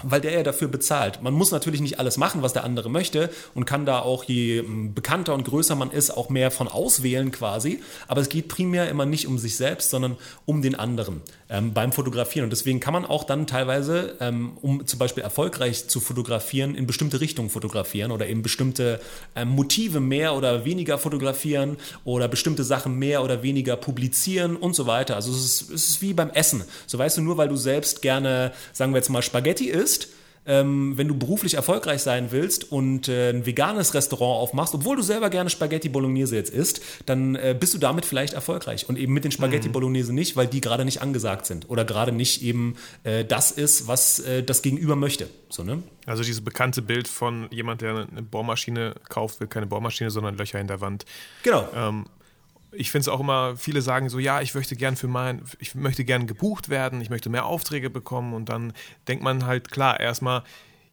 Speaker 3: weil der ja dafür bezahlt. Man muss natürlich nicht alles machen, was der andere möchte und kann da auch, je bekannter und größer man ist, auch mehr von auswählen quasi. Aber es geht primär immer nicht um sich selbst, sondern um den anderen ähm, beim Fotografieren. Und deswegen kann man auch dann teilweise, ähm, um zum Beispiel erfolgreich zu fotografieren, in bestimmte Richtungen fotografieren oder eben bestimmte ähm, Motive mehr oder weniger fotografieren oder bestimmte Sachen mehr oder weniger publizieren und so weiter. Also es ist, es ist wie beim Essen. So weißt du, nur weil du selbst gerne, sagen wir jetzt mal, Spaghetti isst, ähm, wenn du beruflich erfolgreich sein willst und äh, ein veganes Restaurant aufmachst, obwohl du selber gerne Spaghetti Bolognese jetzt isst, dann äh, bist du damit vielleicht erfolgreich. Und eben mit den Spaghetti mhm. Bolognese nicht, weil die gerade nicht angesagt sind oder gerade nicht eben äh, das ist, was äh, das Gegenüber möchte. So, ne?
Speaker 2: Also dieses bekannte Bild von jemand, der eine Bohrmaschine kauft, will keine Bohrmaschine, sondern Löcher in der Wand.
Speaker 3: Genau.
Speaker 2: Ähm, ich finde es auch immer, viele sagen so, ja, ich möchte gern für mein, ich möchte gern gebucht werden, ich möchte mehr Aufträge bekommen und dann denkt man halt klar erstmal,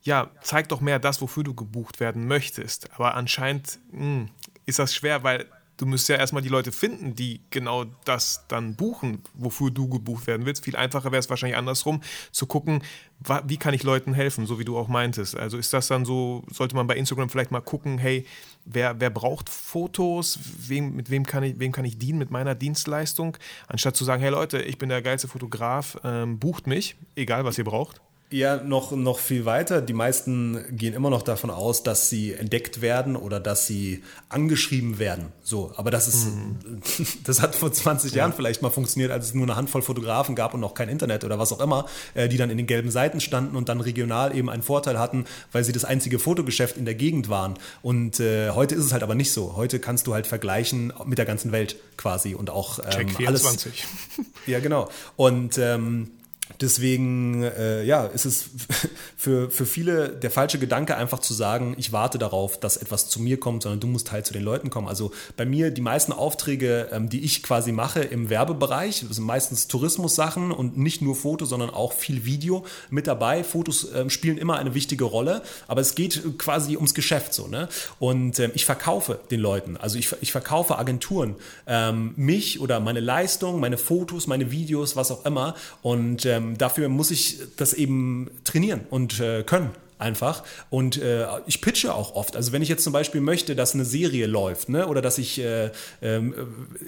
Speaker 2: ja, zeig doch mehr das, wofür du gebucht werden möchtest. Aber anscheinend mh, hm, ist das schwer, weil du müsst ja erstmal die Leute finden, die genau das dann buchen, wofür du gebucht werden willst. Viel einfacher wäre es wahrscheinlich andersrum, zu gucken, wie kann ich Leuten helfen, so wie du auch meintest. Also ist das dann so, sollte man bei Instagram vielleicht mal gucken, hey, wer, wer braucht Fotos, wem, mit wem kann, ich, wem kann ich dienen mit meiner Dienstleistung, anstatt zu sagen, hey Leute, ich bin der geilste Fotograf, ähm, bucht mich, egal was ihr braucht.
Speaker 3: Ja, noch, noch viel weiter. Die meisten gehen immer noch davon aus, dass sie entdeckt werden oder dass sie angeschrieben werden. So, aber das ist, mhm. das hat vor 20 ja. Jahren vielleicht mal funktioniert, als es nur eine Handvoll Fotografen gab und noch kein Internet oder was auch immer, äh, die dann in den gelben Seiten standen und dann regional eben einen Vorteil hatten, weil sie das einzige Fotogeschäft in der Gegend waren. Und äh, heute ist es halt aber nicht so. Heute kannst du halt vergleichen mit der ganzen Welt quasi und auch ähm,
Speaker 2: Check 24. alles.
Speaker 3: Ja, genau. Und ähm, Deswegen, äh, ja, ist es für, für viele der falsche Gedanke, einfach zu sagen, ich warte darauf, dass etwas zu mir kommt, sondern du musst halt zu den Leuten kommen. Also bei mir, die meisten Aufträge, ähm, die ich quasi mache im Werbebereich, sind meistens Tourismussachen und nicht nur Foto, sondern auch viel Video mit dabei. Fotos ähm, spielen immer eine wichtige Rolle, aber es geht quasi ums Geschäft so. Ne? Und ähm, ich verkaufe den Leuten, also ich, ich verkaufe Agenturen, ähm, mich oder meine Leistung, meine Fotos, meine Videos, was auch immer. Und ähm, ähm, dafür muss ich das eben trainieren und äh, können einfach. Und äh, ich pitche auch oft. Also wenn ich jetzt zum Beispiel möchte, dass eine Serie läuft, ne, oder dass ich, äh, äh,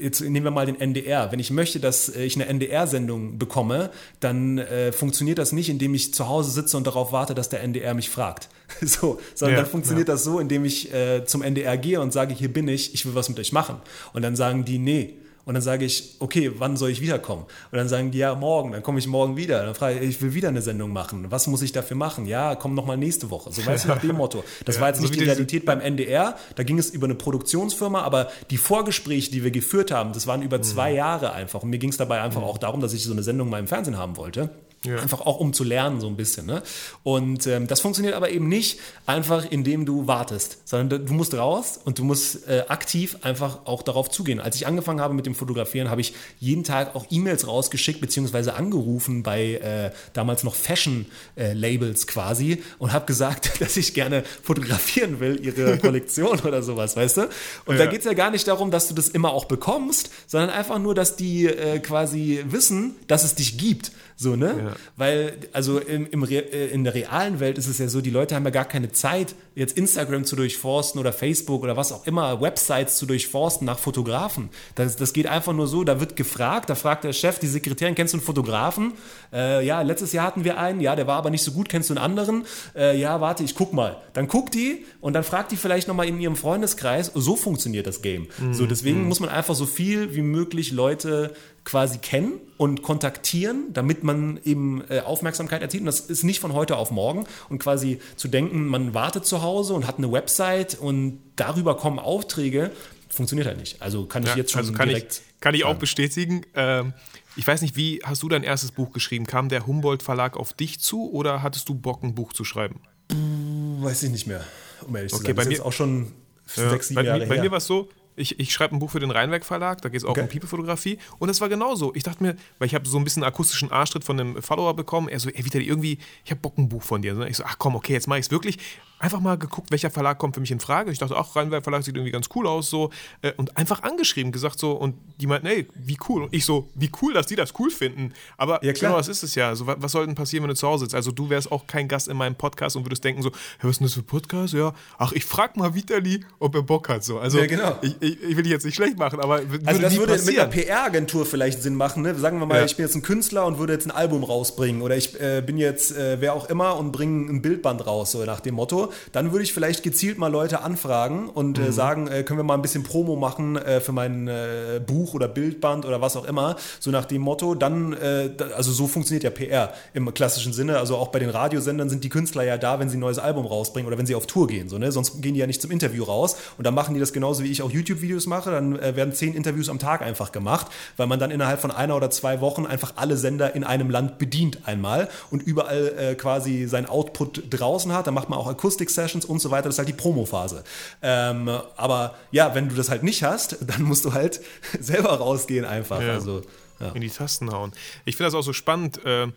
Speaker 3: jetzt nehmen wir mal den NDR, wenn ich möchte, dass ich eine NDR-Sendung bekomme, dann äh, funktioniert das nicht, indem ich zu Hause sitze und darauf warte, dass der NDR mich fragt. so, sondern ja, dann funktioniert ja. das so, indem ich äh, zum NDR gehe und sage, hier bin ich, ich will was mit euch machen. Und dann sagen die, nee, und dann sage ich, okay, wann soll ich wiederkommen? Und dann sagen die, ja, morgen, dann komme ich morgen wieder. Dann frage ich, ich will wieder eine Sendung machen. Was muss ich dafür machen? Ja, komm noch mal nächste Woche. So weißt du nach dem Motto. Das ja, war jetzt nicht so die Realität beim NDR. Da ging es über eine Produktionsfirma, aber die Vorgespräche, die wir geführt haben, das waren über mhm. zwei Jahre einfach. Und mir ging es dabei einfach mhm. auch darum, dass ich so eine Sendung mal im Fernsehen haben wollte. Ja. Einfach auch um zu lernen, so ein bisschen. Ne? Und ähm, das funktioniert aber eben nicht einfach, indem du wartest, sondern du musst raus und du musst äh, aktiv einfach auch darauf zugehen. Als ich angefangen habe mit dem Fotografieren, habe ich jeden Tag auch E-Mails rausgeschickt, beziehungsweise angerufen bei äh, damals noch Fashion-Labels äh, quasi und habe gesagt, dass ich gerne fotografieren will, ihre Kollektion oder sowas, weißt du? Und ja. da geht es ja gar nicht darum, dass du das immer auch bekommst, sondern einfach nur, dass die äh, quasi wissen, dass es dich gibt. So, ne? Ja. Weil, also im, im äh, in der realen Welt ist es ja so, die Leute haben ja gar keine Zeit, jetzt Instagram zu durchforsten oder Facebook oder was auch immer, Websites zu durchforsten nach Fotografen. Das, das geht einfach nur so, da wird gefragt, da fragt der Chef, die Sekretärin, kennst du einen Fotografen? Äh, ja, letztes Jahr hatten wir einen, ja, der war aber nicht so gut, kennst du einen anderen? Äh, ja, warte, ich guck mal. Dann guckt die und dann fragt die vielleicht nochmal in ihrem Freundeskreis, so funktioniert das Game. Mhm. So, deswegen mhm. muss man einfach so viel wie möglich Leute quasi kennen und kontaktieren, damit man eben äh, Aufmerksamkeit erzielt. Und das ist nicht von heute auf morgen. Und quasi zu denken, man wartet zu Hause und hat eine Website und darüber kommen Aufträge, funktioniert halt nicht. Also kann ich ja, jetzt schon also
Speaker 2: kann
Speaker 3: direkt.
Speaker 2: Ich, kann ich auch bestätigen. Ähm, ich weiß nicht, wie hast du dein erstes Buch geschrieben? Kam der Humboldt Verlag auf dich zu oder hattest du Bock, ein Buch zu schreiben?
Speaker 3: Weiß ich nicht mehr, um ehrlich
Speaker 2: okay, zu sein. Das
Speaker 3: bei
Speaker 2: mir, ist
Speaker 3: auch schon
Speaker 2: ja, sechs, sieben bei Jahre mir, her. Bei mir war es so, ich, ich schreibe ein Buch für den Rheinwerk Verlag, da geht es auch okay. um People-Fotografie. Und es war genauso. Ich dachte mir, weil ich habe so ein bisschen akustischen Arschtritt von einem Follower bekommen. Er so, ey, Vitali, irgendwie, ich habe Bock ein Buch von dir. Ich so, ach komm, okay, jetzt mache ich es wirklich einfach mal geguckt, welcher Verlag kommt für mich in Frage. Ich dachte, ach, Rheinwerk Verlag sieht irgendwie ganz cool aus, so. Äh, und einfach angeschrieben, gesagt so, und die meinten, ey, wie cool. Und ich so, wie cool, dass die das cool finden. Aber ja, genau, das ist es ja. Also, was soll denn passieren, wenn du zu Hause sitzt? Also, du wärst auch kein Gast in meinem Podcast und würdest denken so, hey, was ist denn das für ein Podcast? Ja, ach, ich frag mal Vitali, ob er Bock hat, so. Also, ja, genau. ich, ich, ich will dich jetzt nicht schlecht machen, aber würde
Speaker 3: Also, das würde passieren. mit einer PR-Agentur vielleicht Sinn machen, ne? Sagen wir mal, ja. ich bin jetzt ein Künstler und würde jetzt ein Album rausbringen oder ich äh, bin jetzt äh, wer auch immer und bringe ein Bildband raus, so nach dem Motto. Dann würde ich vielleicht gezielt mal Leute anfragen und äh, mhm. äh, sagen, äh, können wir mal ein bisschen Promo machen äh, für mein äh, Buch oder Bildband oder was auch immer, so nach dem Motto. Dann, äh, also so funktioniert ja PR im klassischen Sinne. Also auch bei den Radiosendern sind die Künstler ja da, wenn sie ein neues Album rausbringen oder wenn sie auf Tour gehen. So, ne? Sonst gehen die ja nicht zum Interview raus. Und dann machen die das genauso wie ich auch YouTube-Videos mache. Dann werden zehn Interviews am Tag einfach gemacht, weil man dann innerhalb von einer oder zwei Wochen einfach alle Sender in einem Land bedient einmal und überall quasi sein Output draußen hat. Dann macht man auch Akustik-Sessions und so weiter. Das ist halt die Promophase. Ähm, aber ja, wenn du das halt nicht hast, dann musst du halt selber rausgehen einfach. Ja. Also,
Speaker 2: ja. In die Tasten hauen. Ich finde das auch so spannend. Äh,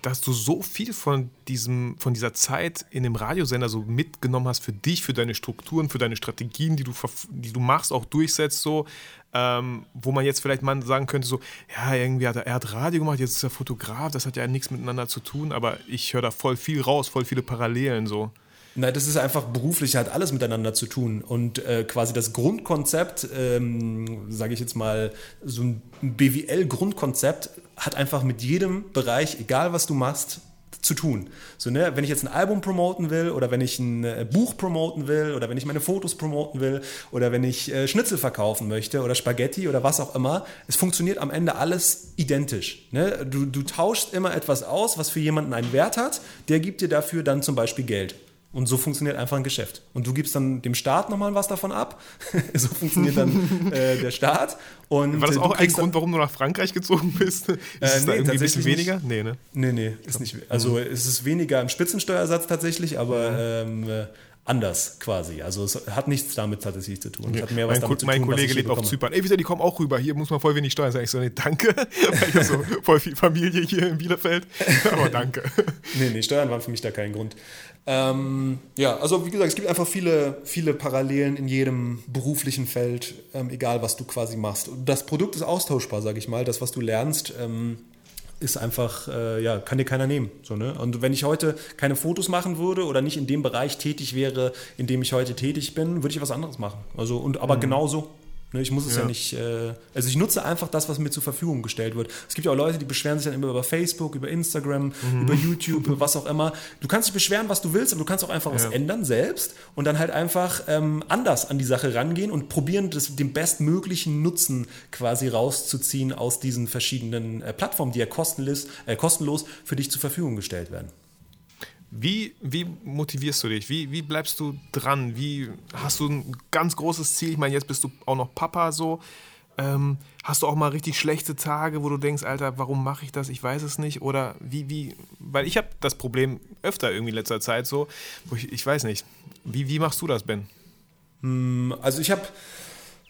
Speaker 2: dass du so viel von, diesem, von dieser Zeit in dem Radiosender so mitgenommen hast für dich, für deine Strukturen, für deine Strategien, die du, die du machst, auch durchsetzt, so, ähm, wo man jetzt vielleicht mal sagen könnte, so, ja, irgendwie hat er, er hat Radio gemacht, jetzt ist er Fotograf, das hat ja nichts miteinander zu tun, aber ich höre da voll viel raus, voll viele Parallelen, so.
Speaker 3: Na, das ist einfach beruflich, hat alles miteinander zu tun. Und äh, quasi das Grundkonzept, ähm, sage ich jetzt mal, so ein BWL-Grundkonzept hat einfach mit jedem Bereich, egal was du machst, zu tun. So, ne, wenn ich jetzt ein Album promoten will oder wenn ich ein äh, Buch promoten will oder wenn ich meine Fotos promoten will oder wenn ich äh, Schnitzel verkaufen möchte oder Spaghetti oder was auch immer, es funktioniert am Ende alles identisch. Ne? Du, du tauschst immer etwas aus, was für jemanden einen Wert hat, der gibt dir dafür dann zum Beispiel Geld. Und so funktioniert einfach ein Geschäft. Und du gibst dann dem Staat nochmal was davon ab. so funktioniert dann äh, der Staat. Und
Speaker 2: War das
Speaker 3: äh,
Speaker 2: auch ein Grund, warum du nach Frankreich gezogen bist? Ist es da
Speaker 3: nee,
Speaker 2: irgendwie ein bisschen
Speaker 3: tatsächlich
Speaker 2: weniger?
Speaker 3: nicht.
Speaker 2: Nee, ne?
Speaker 3: Nee, nee, ist nicht. Also es ist weniger im Spitzensteuersatz tatsächlich, aber ähm, äh, anders quasi. Also es hat nichts damit tatsächlich zu tun. Es hat mehr was
Speaker 2: mein,
Speaker 3: damit
Speaker 2: Ko
Speaker 3: zu
Speaker 2: mein
Speaker 3: tun, was
Speaker 2: Kollege lebt auf. Zypern. Ey, wieder, die kommen auch rüber. Hier muss man voll wenig Steuern. Sag ich so, nee, danke. Weil ich habe so voll viel Familie hier in Bielefeld. Aber danke.
Speaker 3: Nee, nee, Steuern waren für mich da kein Grund. Ähm, ja, also wie gesagt, es gibt einfach viele, viele Parallelen in jedem beruflichen Feld, ähm, egal was du quasi machst. Das Produkt ist austauschbar, sage ich mal. Das, was du lernst, ähm, ist einfach, äh, ja, kann dir keiner nehmen. So, ne? Und wenn ich heute keine Fotos machen würde oder nicht in dem Bereich tätig wäre, in dem ich heute tätig bin, würde ich was anderes machen. Also, und aber genauso. Ne, ich muss es ja,
Speaker 2: Ja.
Speaker 3: nicht, äh, also ich nutze einfach das, was mir zur Verfügung gestellt wird. Es gibt ja auch Leute, die beschweren sich dann immer über Facebook, über Instagram, über YouTube, über was auch immer. Du kannst dich beschweren, was du willst, aber du kannst auch einfach was
Speaker 2: Ja.
Speaker 3: ändern selbst und dann halt einfach ähm, anders an die Sache rangehen und probieren, das, den bestmöglichen Nutzen quasi rauszuziehen aus diesen verschiedenen äh, Plattformen, die ja kostenlos, äh, kostenlos für dich zur Verfügung gestellt werden.
Speaker 2: Wie, wie motivierst du dich? Wie, wie bleibst du dran? Wie hast du ein ganz großes Ziel? Ich meine, jetzt bist du auch noch Papa so. Ähm, hast du auch mal richtig schlechte Tage, wo du denkst, Alter, warum mache ich das? Ich weiß es nicht. Oder wie, wie, weil ich habe das Problem öfter irgendwie in letzter Zeit so, wo ich, ich weiß nicht. Wie, wie machst du das, Ben?
Speaker 3: Also ich habe,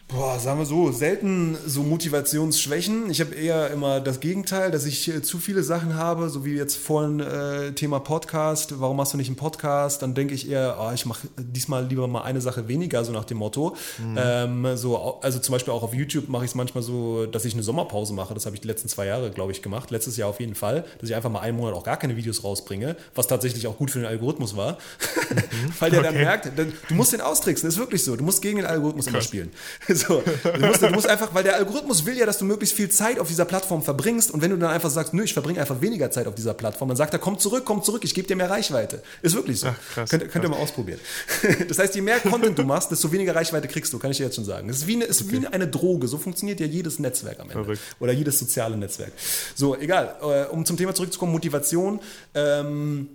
Speaker 3: boah, sagen wir so, selten so Motivationsschwächen. Ich habe eher immer das Gegenteil, dass ich äh, zu viele Sachen habe, so wie jetzt vorhin äh, Thema Podcast. Warum machst du nicht einen Podcast? Dann denke ich eher, ah, ich mache diesmal lieber mal eine Sache weniger, so nach dem Motto. Ähm, so, also zum Beispiel auch auf YouTube mache ich es manchmal so, dass ich eine Sommerpause mache. Das habe ich die letzten zwei Jahre, glaube ich, gemacht. Letztes Jahr auf jeden Fall, dass ich einfach mal einen Monat auch gar keine Videos rausbringe, was tatsächlich auch gut für den Algorithmus war. Weil der dann
Speaker 2: Okay.
Speaker 3: merkt, dann- du musst den austricksen, ist wirklich so. Du musst gegen den Algorithmus immer spielen. So, du, musst, du musst einfach, weil der Algorithmus will ja, dass du möglichst viel Zeit auf dieser Plattform verbringst und wenn du dann einfach sagst, nö, ich verbringe einfach weniger Zeit auf dieser Plattform, dann sagt er, komm zurück, komm zurück, ich gebe dir mehr Reichweite. Ist wirklich so.
Speaker 2: Ach, krass,
Speaker 3: könnt, könnt ihr mal ausprobieren. Das heißt, je mehr Content du machst, desto weniger Reichweite kriegst du, kann ich dir jetzt schon sagen. Es ist wie eine, ist wie eine Droge. So funktioniert ja jedes Netzwerk am Ende.
Speaker 2: Verrückt.
Speaker 3: Oder jedes soziale Netzwerk. So, egal. Äh, Um zum Thema zurückzukommen, Motivation. Ähm,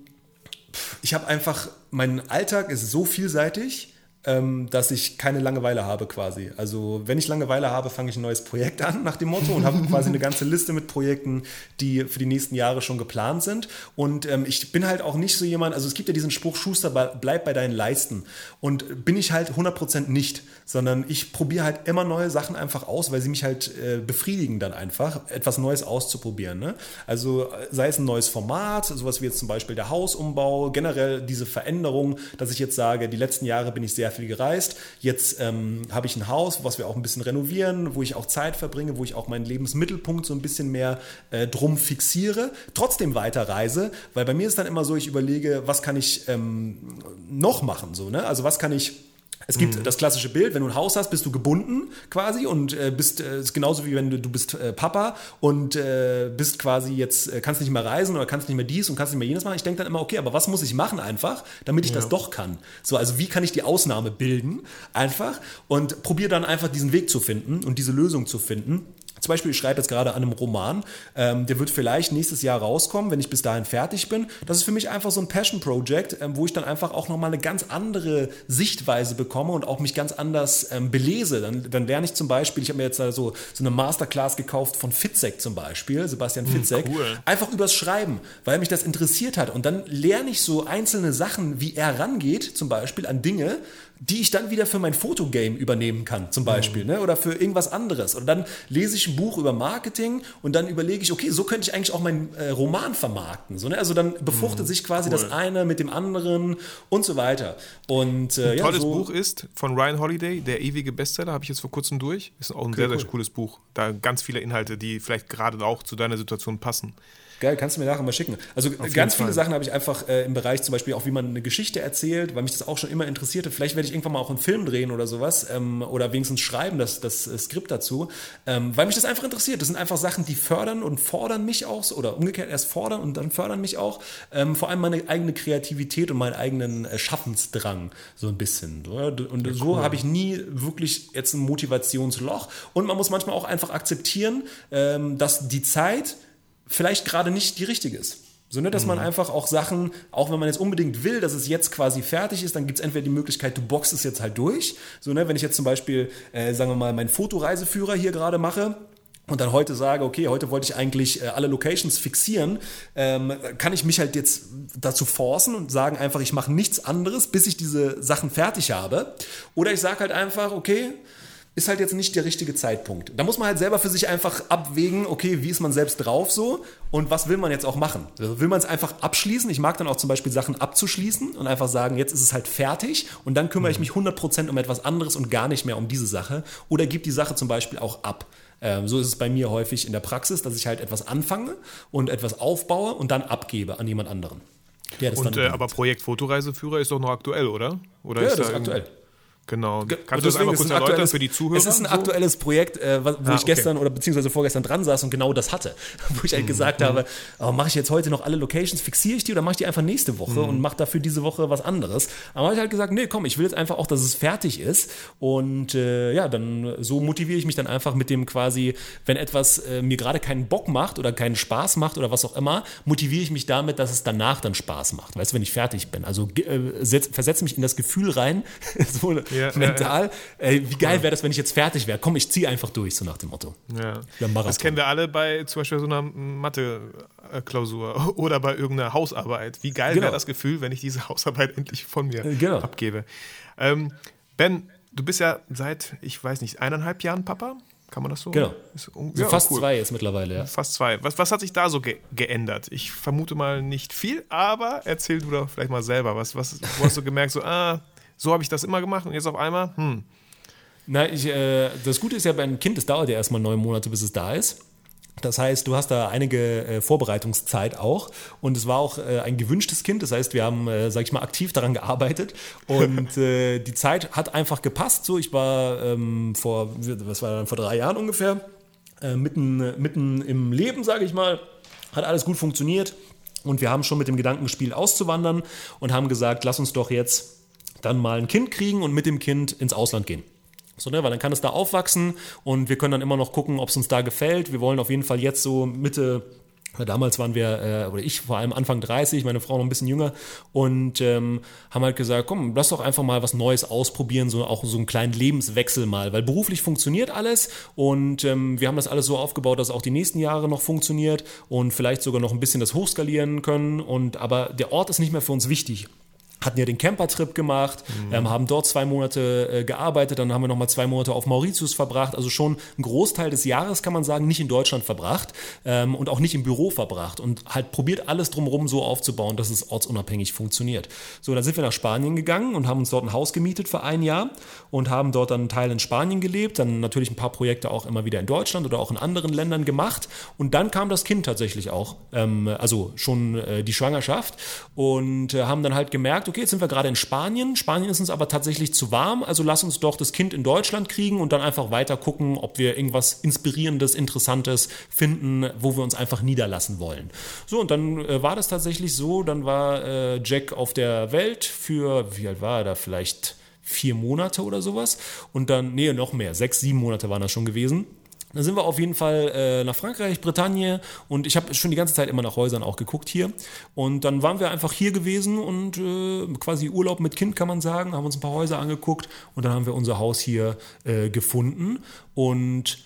Speaker 3: ich habe einfach, mein Alltag ist so vielseitig, ähm, dass ich keine Langeweile habe quasi. Also wenn ich Langeweile habe, fange ich ein neues Projekt an nach dem Motto und habe quasi eine ganze Liste mit Projekten, die für die nächsten Jahre schon geplant sind. Und ähm, ich bin halt auch nicht so jemand, also es gibt ja diesen Spruch, Schuster, bleib bei deinen Leisten. Und bin ich halt 100% nicht, sondern ich probiere halt immer neue Sachen einfach aus, weil sie mich halt äh, befriedigen dann einfach, etwas Neues auszuprobieren. Ne? Also äh, sei es ein neues Format, sowas wie jetzt zum Beispiel der Hausumbau, generell diese Veränderung, dass ich jetzt sage, die letzten Jahre bin ich sehr viel gereist, jetzt ähm, habe ich ein Haus, was wir auch ein bisschen renovieren, wo ich auch Zeit verbringe, wo ich auch meinen Lebensmittelpunkt so ein bisschen mehr äh, drum fixiere, trotzdem weiterreise, weil bei mir ist dann immer so, ich überlege, was kann ich ähm, noch machen, so, ne? also was kann ich es gibt das klassische Bild, wenn du ein Haus hast, bist du gebunden quasi und äh, bist äh, ist genauso wie wenn du, du bist äh, Papa und äh, bist quasi jetzt äh, kannst nicht mehr reisen oder kannst nicht mehr dies und kannst nicht mehr jenes machen. Ich denke dann immer, okay, aber was muss ich machen einfach, damit ich das doch kann? So, also wie kann ich die Ausnahme bilden einfach und probiere dann einfach diesen Weg zu finden und diese Lösung zu finden. Zum Beispiel, ich schreibe jetzt gerade an einem Roman, ähm, der wird vielleicht nächstes Jahr rauskommen, wenn ich bis dahin fertig bin. Das ist für mich einfach so ein Passion-Project, ähm, wo ich dann einfach auch nochmal eine ganz andere Sichtweise bekomme und auch mich ganz anders ähm, belese. Dann, dann lerne ich zum Beispiel, ich habe mir jetzt so, so eine Masterclass gekauft von Fitzek zum Beispiel, Sebastian Fitzek,
Speaker 2: cool.
Speaker 3: einfach übers Schreiben, weil mich das interessiert hat. Und dann lerne ich so einzelne Sachen, wie er rangeht, zum Beispiel an Dinge, die ich dann wieder für mein Fotogame übernehmen kann, zum Beispiel, ne? oder für irgendwas anderes. Und dann lese ich ein Buch über Marketing und dann überlege ich, okay, so könnte ich eigentlich auch meinen äh, Roman vermarkten. So, ne? Also dann befruchtet sich quasi das eine mit dem anderen und so weiter. Und äh, ja,
Speaker 2: Tolles
Speaker 3: so,
Speaker 2: Buch ist von Ryan Holiday, der ewige Bestseller, habe ich jetzt vor kurzem durch. Ist auch ein sehr, sehr
Speaker 3: cool.
Speaker 2: cooles Buch. Da ganz viele Inhalte, die vielleicht gerade auch zu deiner Situation passen.
Speaker 3: Geil, kannst du mir nachher mal schicken. Also
Speaker 2: jeden
Speaker 3: ganz viele
Speaker 2: Fall.
Speaker 3: Sachen habe ich einfach äh, im Bereich zum Beispiel auch, wie man eine Geschichte erzählt, weil mich das auch schon immer interessierte. Vielleicht werde ich irgendwann mal auch einen Film drehen oder sowas ähm, oder wenigstens schreiben, das, das äh, Skript dazu, ähm, weil mich das einfach interessiert. Das sind einfach Sachen, die fördern und fordern mich auch so- oder umgekehrt erst fordern und dann fördern mich auch. Ähm, vor allem meine eigene Kreativität und meinen eigenen äh, Schaffensdrang so ein bisschen. Ja. Und so habe ich nie wirklich jetzt ein Motivationsloch. Und man muss manchmal auch einfach akzeptieren, ähm, dass die Zeit vielleicht gerade nicht die richtige ist. So, ne, dass man einfach auch Sachen, auch wenn man jetzt unbedingt will, dass es jetzt quasi fertig ist, dann gibt es entweder die Möglichkeit, du boxst es jetzt halt durch. So, ne, wenn ich jetzt zum Beispiel, äh, sagen wir mal, meinen Fotoreiseführer hier gerade mache, und dann heute sage, okay, heute wollte ich eigentlich äh, alle Locations fixieren, ähm, kann ich mich halt jetzt dazu forcen und sagen einfach, ich mache nichts anderes, bis ich diese Sachen fertig habe. Oder ich sage halt einfach, okay, ist halt jetzt nicht der richtige Zeitpunkt. Da muss man halt selber für sich einfach abwägen, okay, wie ist man selbst drauf so und was will man jetzt auch machen? Will man es einfach abschließen? Ich mag dann auch zum Beispiel Sachen abzuschließen und einfach sagen, jetzt ist es halt fertig und dann kümmere ich mich 100% um etwas anderes und gar nicht mehr um diese Sache. Oder gib die Sache zum Beispiel auch ab. Ähm, so ist es bei mir häufig in der Praxis, dass ich halt etwas anfange und etwas aufbaue und dann abgebe an jemand anderen.
Speaker 2: und, äh, aber Projekt Fotoreiseführer ist doch noch aktuell, oder? oder
Speaker 3: ja, ist das ist aktuell.
Speaker 2: Genau. Kannst du das einmal kurz erläutern für die Zuhörer?
Speaker 3: Es ist ein aktuelles Projekt, äh, wo ah, ich gestern okay. oder beziehungsweise vorgestern dran saß und genau das hatte. Wo ich halt mhm. gesagt mhm. habe, oh, mache ich jetzt heute noch alle Locations, fixiere ich die oder mache ich die einfach nächste Woche mhm. und mache dafür diese Woche was anderes. Aber habe ich halt gesagt, nee, komm, ich will jetzt einfach auch, dass es fertig ist. Und äh, ja, dann so motiviere ich mich dann einfach mit dem quasi, wenn etwas äh, mir gerade keinen Bock macht oder keinen Spaß macht oder was auch immer, motiviere ich mich damit, dass es danach dann Spaß macht. Weißt du, wenn ich fertig bin. Also äh, versetze mich in das Gefühl rein, so ja, mental. Ja, ja. wie geil wäre das, wenn ich jetzt fertig wäre? Komm, ich ziehe einfach durch, so nach dem Motto.
Speaker 2: Ja. Das kennen wir alle bei zum Beispiel so einer Mathe-Klausur oder bei irgendeiner Hausarbeit. Wie geil genau. wäre das Gefühl, wenn ich diese Hausarbeit endlich von mir äh, genau. abgebe? Ähm, ben, du bist ja seit, ich weiß nicht, eineinhalb Jahren Papa? Kann man das so?
Speaker 3: Genau. ja, fast cool. zwei ist mittlerweile, ja.
Speaker 2: Fast zwei. Was, was hat sich da so ge geändert? Ich vermute mal nicht viel, aber erzähl du doch vielleicht mal selber. Was, was, wo hast du gemerkt, so, ah, so habe ich das immer gemacht und jetzt auf einmal, hm.
Speaker 3: Na, ich, äh, das Gute ist ja, bei einem Kind, es dauert ja erstmal neun Monate, bis es da ist. Das heißt, du hast da einige äh, Vorbereitungszeit auch und es war auch äh, ein gewünschtes Kind. Das heißt, wir haben, äh, sag ich mal, aktiv daran gearbeitet und äh, die Zeit hat einfach gepasst. So, ich war ähm, vor, was war dann vor drei Jahren ungefähr, äh, mitten, mitten im Leben, sage ich mal, hat alles gut funktioniert und wir haben schon mit dem Gedankenspiel auszuwandern und haben gesagt, lass uns doch jetzt dann mal ein Kind kriegen und mit dem Kind ins Ausland gehen. So, ne, weil dann kann es da aufwachsen und wir können dann immer noch gucken, ob es uns da gefällt. Wir wollen auf jeden Fall jetzt so Mitte Damals waren wir, äh, oder ich vor allem Anfang 30, meine Frau noch ein bisschen jünger und ähm, haben halt gesagt, komm, lass doch einfach mal was Neues ausprobieren, so auch so einen kleinen Lebenswechsel mal, weil beruflich funktioniert alles und ähm, wir haben das alles so aufgebaut, dass auch die nächsten Jahre noch funktioniert und vielleicht sogar noch ein bisschen das hochskalieren können und aber der Ort ist nicht mehr für uns wichtig hatten ja den Campertrip gemacht, mhm. ähm, haben dort zwei Monate äh, gearbeitet, dann haben wir nochmal zwei Monate auf Mauritius verbracht, also schon einen Großteil des Jahres kann man sagen, nicht in Deutschland verbracht ähm, und auch nicht im Büro verbracht und halt probiert alles drumherum so aufzubauen, dass es ortsunabhängig funktioniert. So, dann sind wir nach Spanien gegangen und haben uns dort ein Haus gemietet für ein Jahr und haben dort dann einen Teil in Spanien gelebt, dann natürlich ein paar Projekte auch immer wieder in Deutschland oder auch in anderen Ländern gemacht und dann kam das Kind tatsächlich auch, ähm, also schon äh, die Schwangerschaft und äh, haben dann halt gemerkt, okay, jetzt sind wir gerade in Spanien. Spanien ist uns aber tatsächlich zu warm, also lass uns doch das Kind in Deutschland kriegen und dann einfach weiter gucken, ob wir irgendwas Inspirierendes, Interessantes finden, wo wir uns einfach niederlassen wollen. So, und dann äh, war das tatsächlich so, dann war äh, Jack auf der Welt für, wie alt war er da, vielleicht vier Monate oder sowas. Und dann, nee, noch mehr, sechs, sieben Monate waren das schon gewesen. Dann sind wir auf jeden Fall äh, nach Frankreich, Bretagne und ich habe schon die ganze Zeit immer nach Häusern auch geguckt hier. Und dann waren wir einfach hier gewesen und äh, quasi Urlaub mit Kind kann man sagen, haben uns ein paar Häuser angeguckt und dann haben wir unser Haus hier äh, gefunden und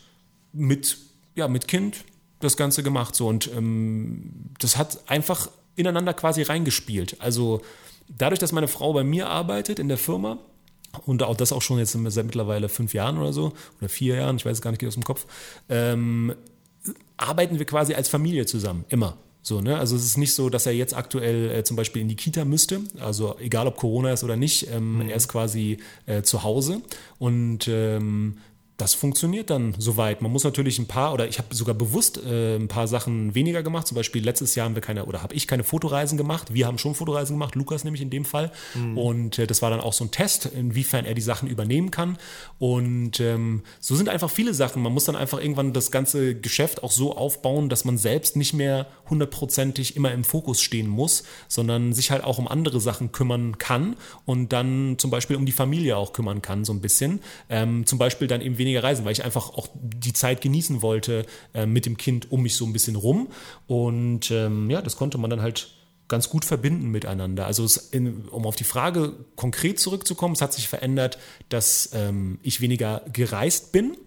Speaker 3: mit, ja, mit Kind das Ganze gemacht. So und ähm, das hat einfach ineinander quasi reingespielt. Also dadurch, dass meine Frau bei mir arbeitet in der Firma, und auch das auch schon jetzt seit mittlerweile fünf Jahren oder so, oder vier Jahren, ich weiß es gar nicht, geht aus dem Kopf, ähm, arbeiten wir quasi als Familie zusammen, immer. So, ne? Also es ist nicht so, dass er jetzt aktuell äh, zum Beispiel in die Kita müsste. Also egal ob Corona ist oder nicht, ähm, mhm. er ist quasi äh, zu Hause und ähm, das funktioniert dann soweit. Man muss natürlich ein paar, oder ich habe sogar bewusst äh, ein paar Sachen weniger gemacht. Zum Beispiel letztes Jahr haben wir keine, oder habe ich keine Fotoreisen gemacht. Wir haben schon Fotoreisen gemacht, Lukas nämlich in dem Fall. Mhm. Und äh, das war dann auch so ein Test, inwiefern er die Sachen übernehmen kann. Und ähm, so sind einfach viele Sachen. Man muss dann einfach irgendwann das ganze Geschäft auch so aufbauen, dass man selbst nicht mehr hundertprozentig immer im Fokus stehen muss, sondern sich halt auch um andere Sachen kümmern kann und dann zum Beispiel um die Familie auch kümmern kann, so ein bisschen. Ähm, zum Beispiel dann eben weniger weniger reisen, weil ich einfach auch die Zeit genießen wollte äh, mit dem Kind um mich so ein bisschen rum. Und ähm, ja, das konnte man dann halt ganz gut verbinden miteinander. Also in, um auf die Frage konkret zurückzukommen, es hat sich verändert, dass ähm, ich weniger gereist bin,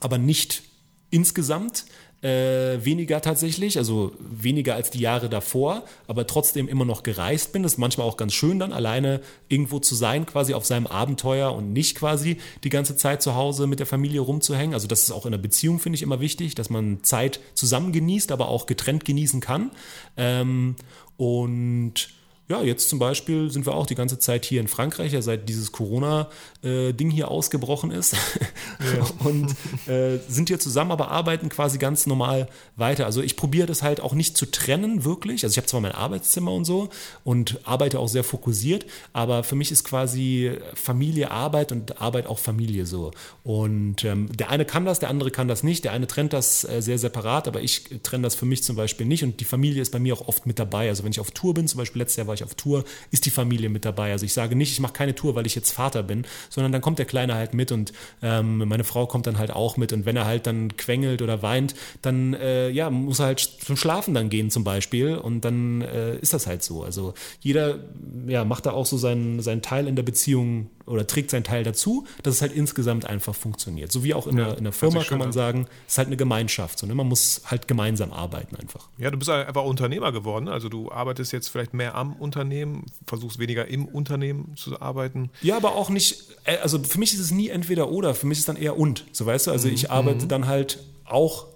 Speaker 3: aber nicht insgesamt äh, weniger tatsächlich, also weniger als die Jahre davor, aber trotzdem immer noch gereist bin. Das ist manchmal auch ganz schön dann, alleine irgendwo zu sein, quasi auf seinem Abenteuer und nicht quasi die ganze Zeit zu Hause mit der Familie rumzuhängen. Also das ist auch in der Beziehung, finde ich, immer wichtig, dass man Zeit zusammen genießt, aber auch getrennt genießen kann. Ähm, und ja, jetzt zum Beispiel sind wir auch die ganze Zeit hier in Frankreich, ja, seit dieses Corona-Ding hier ausgebrochen ist. Ja. und äh, sind hier zusammen, aber arbeiten quasi ganz normal weiter. Also ich probiere das halt auch nicht zu trennen, wirklich. Also ich habe zwar mein Arbeitszimmer und so und arbeite auch sehr fokussiert, aber für mich ist quasi Familie Arbeit und Arbeit auch Familie so. Und ähm, der eine kann das, der andere kann das nicht. Der eine trennt das äh, sehr separat, aber ich trenne das für mich zum Beispiel nicht. Und die Familie ist bei mir auch oft mit dabei. Also wenn ich auf Tour bin, zum Beispiel letztes Jahr war ich ich auf Tour, ist die Familie mit dabei. Also ich sage nicht, ich mache keine Tour, weil ich jetzt Vater bin, sondern dann kommt der Kleine halt mit und ähm, meine Frau kommt dann halt auch mit und wenn er halt dann quengelt oder weint, dann äh, ja, muss er halt zum Schlafen dann gehen zum Beispiel und dann äh, ist das halt so. Also jeder ja, macht da auch so seinen, seinen Teil in der Beziehung oder trägt seinen Teil dazu, dass es halt insgesamt einfach funktioniert. So wie auch in, ja, der, in der Firma kann man an. sagen, es ist halt eine Gemeinschaft. So, ne? Man muss halt gemeinsam arbeiten einfach.
Speaker 2: Ja, du bist einfach Unternehmer geworden. Also du arbeitest jetzt vielleicht mehr am Unternehmen, versuchst weniger im Unternehmen zu arbeiten.
Speaker 3: Ja, aber auch nicht, äh, also für mich ist es nie entweder oder, für mich ist es dann eher und. So weißt du, also mhm. ich arbeite mhm. dann halt auch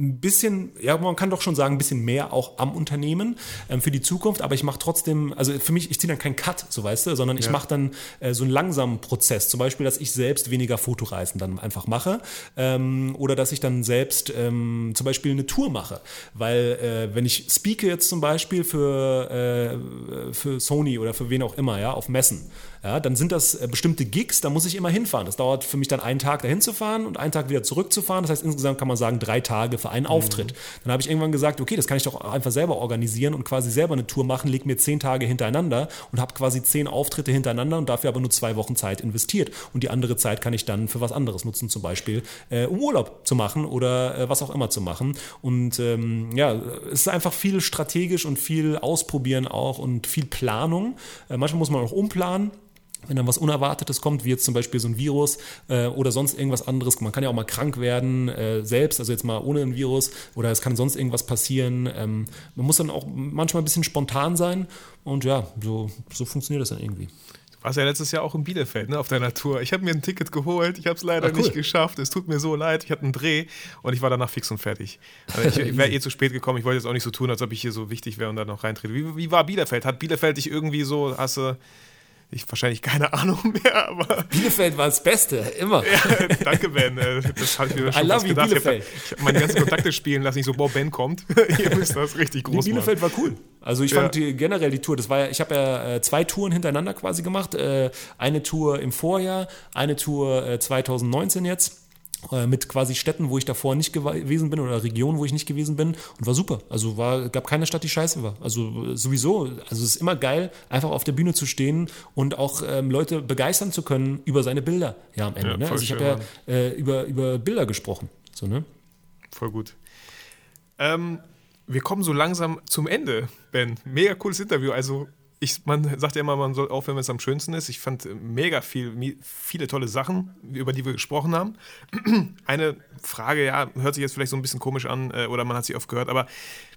Speaker 3: ein bisschen, ja, man kann doch schon sagen, ein bisschen mehr auch am Unternehmen ähm, für die Zukunft, aber ich mache trotzdem, also für mich, ich ziehe dann keinen Cut, so weißt du, sondern ich ja. mache dann äh, so einen langsamen Prozess. Zum Beispiel, dass ich selbst weniger Fotoreisen dann einfach mache ähm, oder dass ich dann selbst ähm, zum Beispiel eine Tour mache. Weil äh, wenn ich speake jetzt zum Beispiel für, äh, für Sony oder für wen auch immer, ja, auf Messen, ja, dann sind das äh, bestimmte Gigs, da muss ich immer hinfahren. Das dauert für mich dann einen Tag dahin zu fahren und einen Tag wieder zurückzufahren. Das heißt, insgesamt kann man sagen, drei Tage für einen Auftritt. Mhm. Dann habe ich irgendwann gesagt, okay, das kann ich doch einfach selber organisieren und quasi selber eine Tour machen, leg mir zehn Tage hintereinander und habe quasi zehn Auftritte hintereinander und dafür aber nur zwei Wochen Zeit investiert. Und die andere Zeit kann ich dann für was anderes nutzen, zum Beispiel äh, um Urlaub zu machen oder äh, was auch immer zu machen. Und ähm, ja, es ist einfach viel strategisch und viel ausprobieren auch und viel Planung. Äh, manchmal muss man auch umplanen wenn dann was Unerwartetes kommt, wie jetzt zum Beispiel so ein Virus äh, oder sonst irgendwas anderes. Man kann ja auch mal krank werden äh, selbst, also jetzt mal ohne ein Virus oder es kann sonst irgendwas passieren. Ähm, man muss dann auch manchmal ein bisschen spontan sein und ja, so, so funktioniert das dann irgendwie.
Speaker 2: Du warst ja letztes Jahr auch in Bielefeld, ne, auf deiner Tour. Ich habe mir ein Ticket geholt, ich habe es leider Ach, cool. nicht geschafft. Es tut mir so leid. Ich hatte einen Dreh und ich war danach fix und fertig. Also ich, ich wäre eh zu spät gekommen. Ich wollte jetzt auch nicht so tun, als ob ich hier so wichtig wäre und da noch reintrete. Wie, wie war Bielefeld? Hat Bielefeld dich irgendwie so, hast du ich wahrscheinlich keine Ahnung mehr, aber.
Speaker 3: Bielefeld war das Beste, immer.
Speaker 2: Ja, danke, Ben. Äh, das habe ich mir schon I love gedacht. Bielefeld. Ich habe meine ganzen Kontakte spielen lassen, nicht so, boah, Ben kommt. Ihr müsst das richtig groß
Speaker 3: die Bielefeld machen. war cool. Also ich fand die, generell die Tour, das war ja, ich habe ja äh, zwei Touren hintereinander quasi gemacht. Äh, eine Tour im Vorjahr, eine Tour 2019 jetzt mit quasi Städten, wo ich davor nicht gewesen bin oder Regionen, wo ich nicht gewesen bin und war super. Also war, gab keine Stadt, die scheiße war. Also sowieso, also es ist immer geil, einfach auf der Bühne zu stehen und auch ähm, Leute begeistern zu können über seine Bilder. Ja, am Ende. Ja, ne? Also ich habe ja äh, über, über Bilder gesprochen. So, ne?
Speaker 2: Voll gut. Ähm, wir kommen so langsam zum Ende, Ben. Mega cooles Interview. Also ich, man sagt ja immer, man soll aufhören, wenn es am schönsten ist. Ich fand mega viel, viele tolle Sachen, über die wir gesprochen haben. Eine Frage, ja, hört sich jetzt vielleicht so ein bisschen komisch an äh, oder man hat sie oft gehört, aber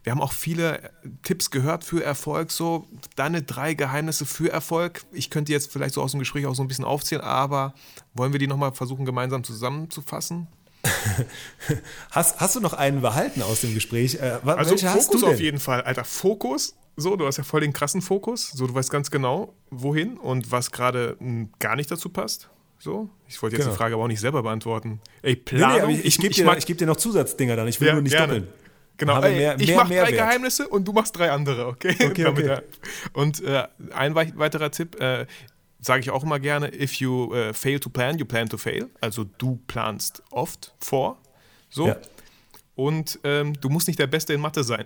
Speaker 2: wir haben auch viele Tipps gehört für Erfolg. So, deine drei Geheimnisse für Erfolg. Ich könnte jetzt vielleicht so aus dem Gespräch auch so ein bisschen aufzählen, aber wollen wir die nochmal versuchen, gemeinsam zusammenzufassen?
Speaker 3: hast, hast du noch einen behalten aus dem Gespräch?
Speaker 2: Äh, also Fokus auf jeden Fall, Alter. Fokus so, du hast ja voll den krassen Fokus. So, du weißt ganz genau, wohin und was gerade hm, gar nicht dazu passt. So, ich wollte jetzt genau. die Frage aber auch nicht selber beantworten.
Speaker 3: Ey, Planung. Nee, nee, ich, ich, gebe dir, geb dir noch Zusatzdinger dann. Ich will ja, nur nicht gerne. doppeln.
Speaker 2: Genau, Ey, mehr, ich mache drei Geheimnisse und du machst drei andere, okay?
Speaker 3: okay, okay.
Speaker 2: Und äh, ein weiterer Tipp, äh, sage ich auch immer gerne, if you uh, fail to plan, you plan to fail. Also du planst oft vor. So. Ja. Und ähm, du musst nicht der Beste in Mathe sein.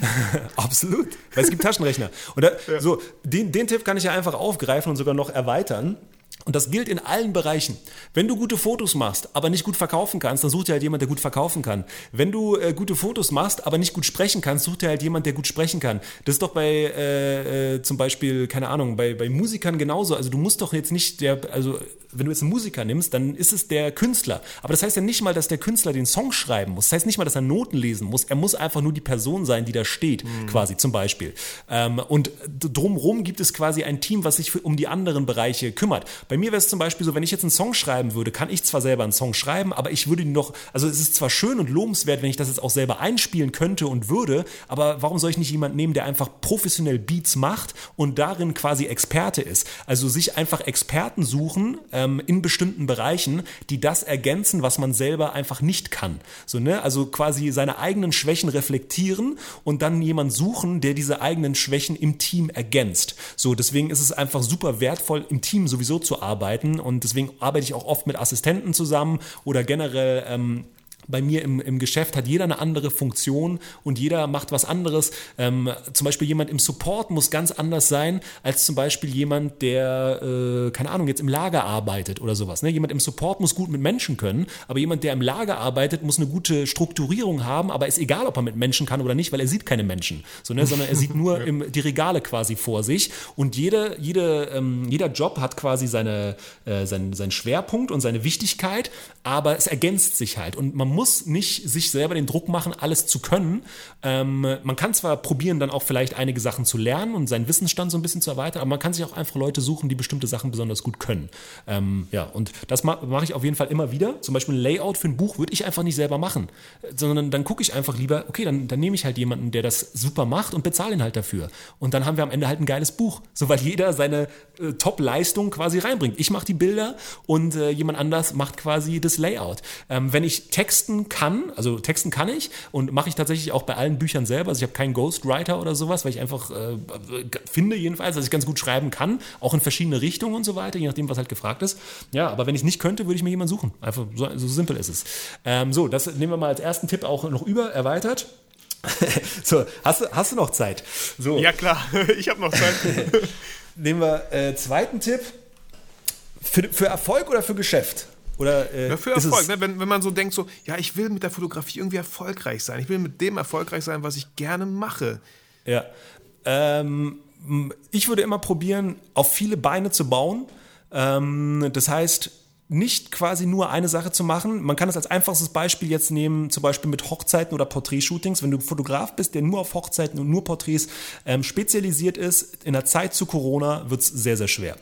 Speaker 3: Absolut. Weil es gibt Taschenrechner. Und da, ja. so, den, den Tipp kann ich ja einfach aufgreifen und sogar noch erweitern. Und das gilt in allen Bereichen. Wenn du gute Fotos machst, aber nicht gut verkaufen kannst, dann such dir halt jemand, der gut verkaufen kann. Wenn du äh, gute Fotos machst, aber nicht gut sprechen kannst, such dir halt jemand, der gut sprechen kann. Das ist doch bei äh, äh, zum Beispiel, keine Ahnung, bei, bei Musikern genauso. Also du musst doch jetzt nicht der, also wenn du jetzt einen Musiker nimmst, dann ist es der Künstler. Aber das heißt ja nicht mal, dass der Künstler den Song schreiben muss. Das heißt nicht mal, dass er Noten lesen muss. Er muss einfach nur die Person sein, die da steht, mhm. quasi zum Beispiel. Ähm, und drumherum gibt es quasi ein Team, was sich für, um die anderen Bereiche kümmert. Bei mir wäre es zum Beispiel so, wenn ich jetzt einen Song schreiben würde, kann ich zwar selber einen Song schreiben, aber ich würde ihn noch, also es ist zwar schön und lobenswert, wenn ich das jetzt auch selber einspielen könnte und würde, aber warum soll ich nicht jemanden nehmen, der einfach professionell Beats macht und darin quasi Experte ist? Also sich einfach Experten suchen ähm, in bestimmten Bereichen, die das ergänzen, was man selber einfach nicht kann. So, ne? Also quasi seine eigenen Schwächen reflektieren und dann jemanden suchen, der diese eigenen Schwächen im Team ergänzt. So, deswegen ist es einfach super wertvoll, im Team sowieso zu arbeiten. Und deswegen arbeite ich auch oft mit Assistenten zusammen oder generell ähm, bei mir im, im Geschäft hat jeder eine andere Funktion und jeder macht was anderes. Ähm, zum Beispiel jemand im Support muss ganz anders sein als zum Beispiel jemand, der, äh, keine Ahnung, jetzt im Lager arbeitet oder sowas. Ne? Jemand im Support muss gut mit Menschen können, aber jemand, der im Lager arbeitet, muss eine gute Strukturierung haben, aber ist egal, ob er mit Menschen kann oder nicht, weil er sieht keine Menschen, so, ne? sondern er sieht nur ja. im, die Regale quasi vor sich und jede, jede, ähm, jeder Job hat quasi seine, äh, seinen, seinen Schwerpunkt und seine Wichtigkeit, aber es ergänzt sich halt und man muss nicht sich selber den Druck machen, alles zu können. Ähm, man kann zwar probieren, dann auch vielleicht einige Sachen zu lernen und seinen Wissensstand so ein bisschen zu erweitern, aber man kann sich auch einfach Leute suchen, die bestimmte Sachen besonders gut können. Ähm, ja, und das ma mache ich auf jeden Fall immer wieder. Zum Beispiel ein Layout für ein Buch würde ich einfach nicht selber machen, sondern dann gucke ich einfach lieber, okay, dann, dann nehme ich halt jemanden, der das super macht und bezahle ihn halt dafür. Und dann haben wir am Ende halt ein geiles Buch, so weil jeder seine äh, Top-Leistung quasi reinbringt. Ich mache die Bilder und äh, jemand anders macht quasi das Layout. Ähm, wenn ich texten kann, also texten kann ich und mache ich tatsächlich auch bei allen Büchern selber. Also ich habe keinen Ghostwriter oder sowas, weil ich einfach äh, finde jedenfalls, dass ich ganz gut schreiben kann, auch in verschiedene Richtungen und so weiter, je nachdem, was halt gefragt ist. Ja, aber wenn ich nicht könnte, würde ich mir jemanden suchen. Einfach so, so simpel ist es. Ähm, so, das nehmen wir mal als ersten Tipp auch noch über, erweitert. so, hast du, hast du noch Zeit? So.
Speaker 2: Ja, klar, ich habe noch Zeit.
Speaker 3: nehmen wir äh, zweiten Tipp. Für, für Erfolg oder für Geschäft? Oder,
Speaker 2: äh, ja, für Erfolg, ne? wenn, wenn man so denkt, so, ja, ich will mit der Fotografie irgendwie erfolgreich sein. Ich will mit dem erfolgreich sein, was ich gerne mache.
Speaker 3: Ja. Ähm, ich würde immer probieren, auf viele Beine zu bauen. Ähm, das heißt, nicht quasi nur eine Sache zu machen. Man kann es als einfachstes Beispiel jetzt nehmen, zum Beispiel mit Hochzeiten oder Porträtshootings. Wenn du Fotograf bist, der nur auf Hochzeiten und nur Porträts ähm, spezialisiert ist, in der Zeit zu Corona wird es sehr, sehr schwer.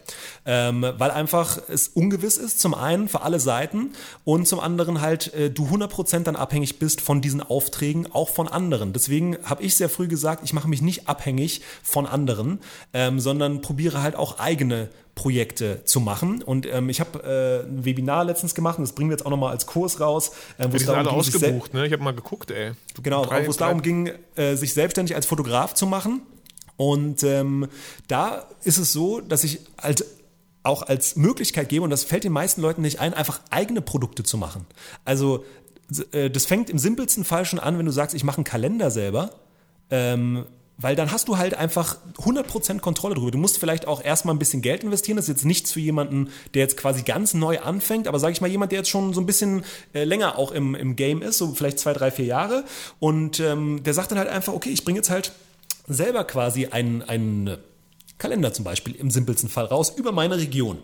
Speaker 3: Ähm, weil einfach es ungewiss ist, zum einen für alle Seiten und zum anderen halt äh, du 100% dann abhängig bist von diesen Aufträgen, auch von anderen. Deswegen habe ich sehr früh gesagt, ich mache mich nicht abhängig von anderen, ähm, sondern probiere halt auch eigene Projekte zu machen. Und ähm, ich habe äh, ein Webinar letztens gemacht und das bringen wir jetzt auch nochmal als Kurs raus.
Speaker 2: Äh, wo es darum alle ausgebucht, ne? Ich habe mal geguckt, ey.
Speaker 3: Du, genau, wo es darum ging, äh, sich selbstständig als Fotograf zu machen. Und ähm, da ist es so, dass ich halt auch als Möglichkeit gebe, und das fällt den meisten Leuten nicht ein, einfach eigene Produkte zu machen. Also äh, das fängt im simpelsten Fall schon an, wenn du sagst, ich mache einen Kalender selber. Ähm, weil dann hast du halt einfach 100% Kontrolle drüber. Du musst vielleicht auch erstmal ein bisschen Geld investieren. Das ist jetzt nichts für jemanden, der jetzt quasi ganz neu anfängt, aber sage ich mal, jemand, der jetzt schon so ein bisschen äh, länger auch im, im Game ist, so vielleicht zwei, drei, vier Jahre. Und ähm, der sagt dann halt einfach, okay, ich bringe jetzt halt selber quasi einen, einen Kalender zum Beispiel im simpelsten Fall raus über meine Region.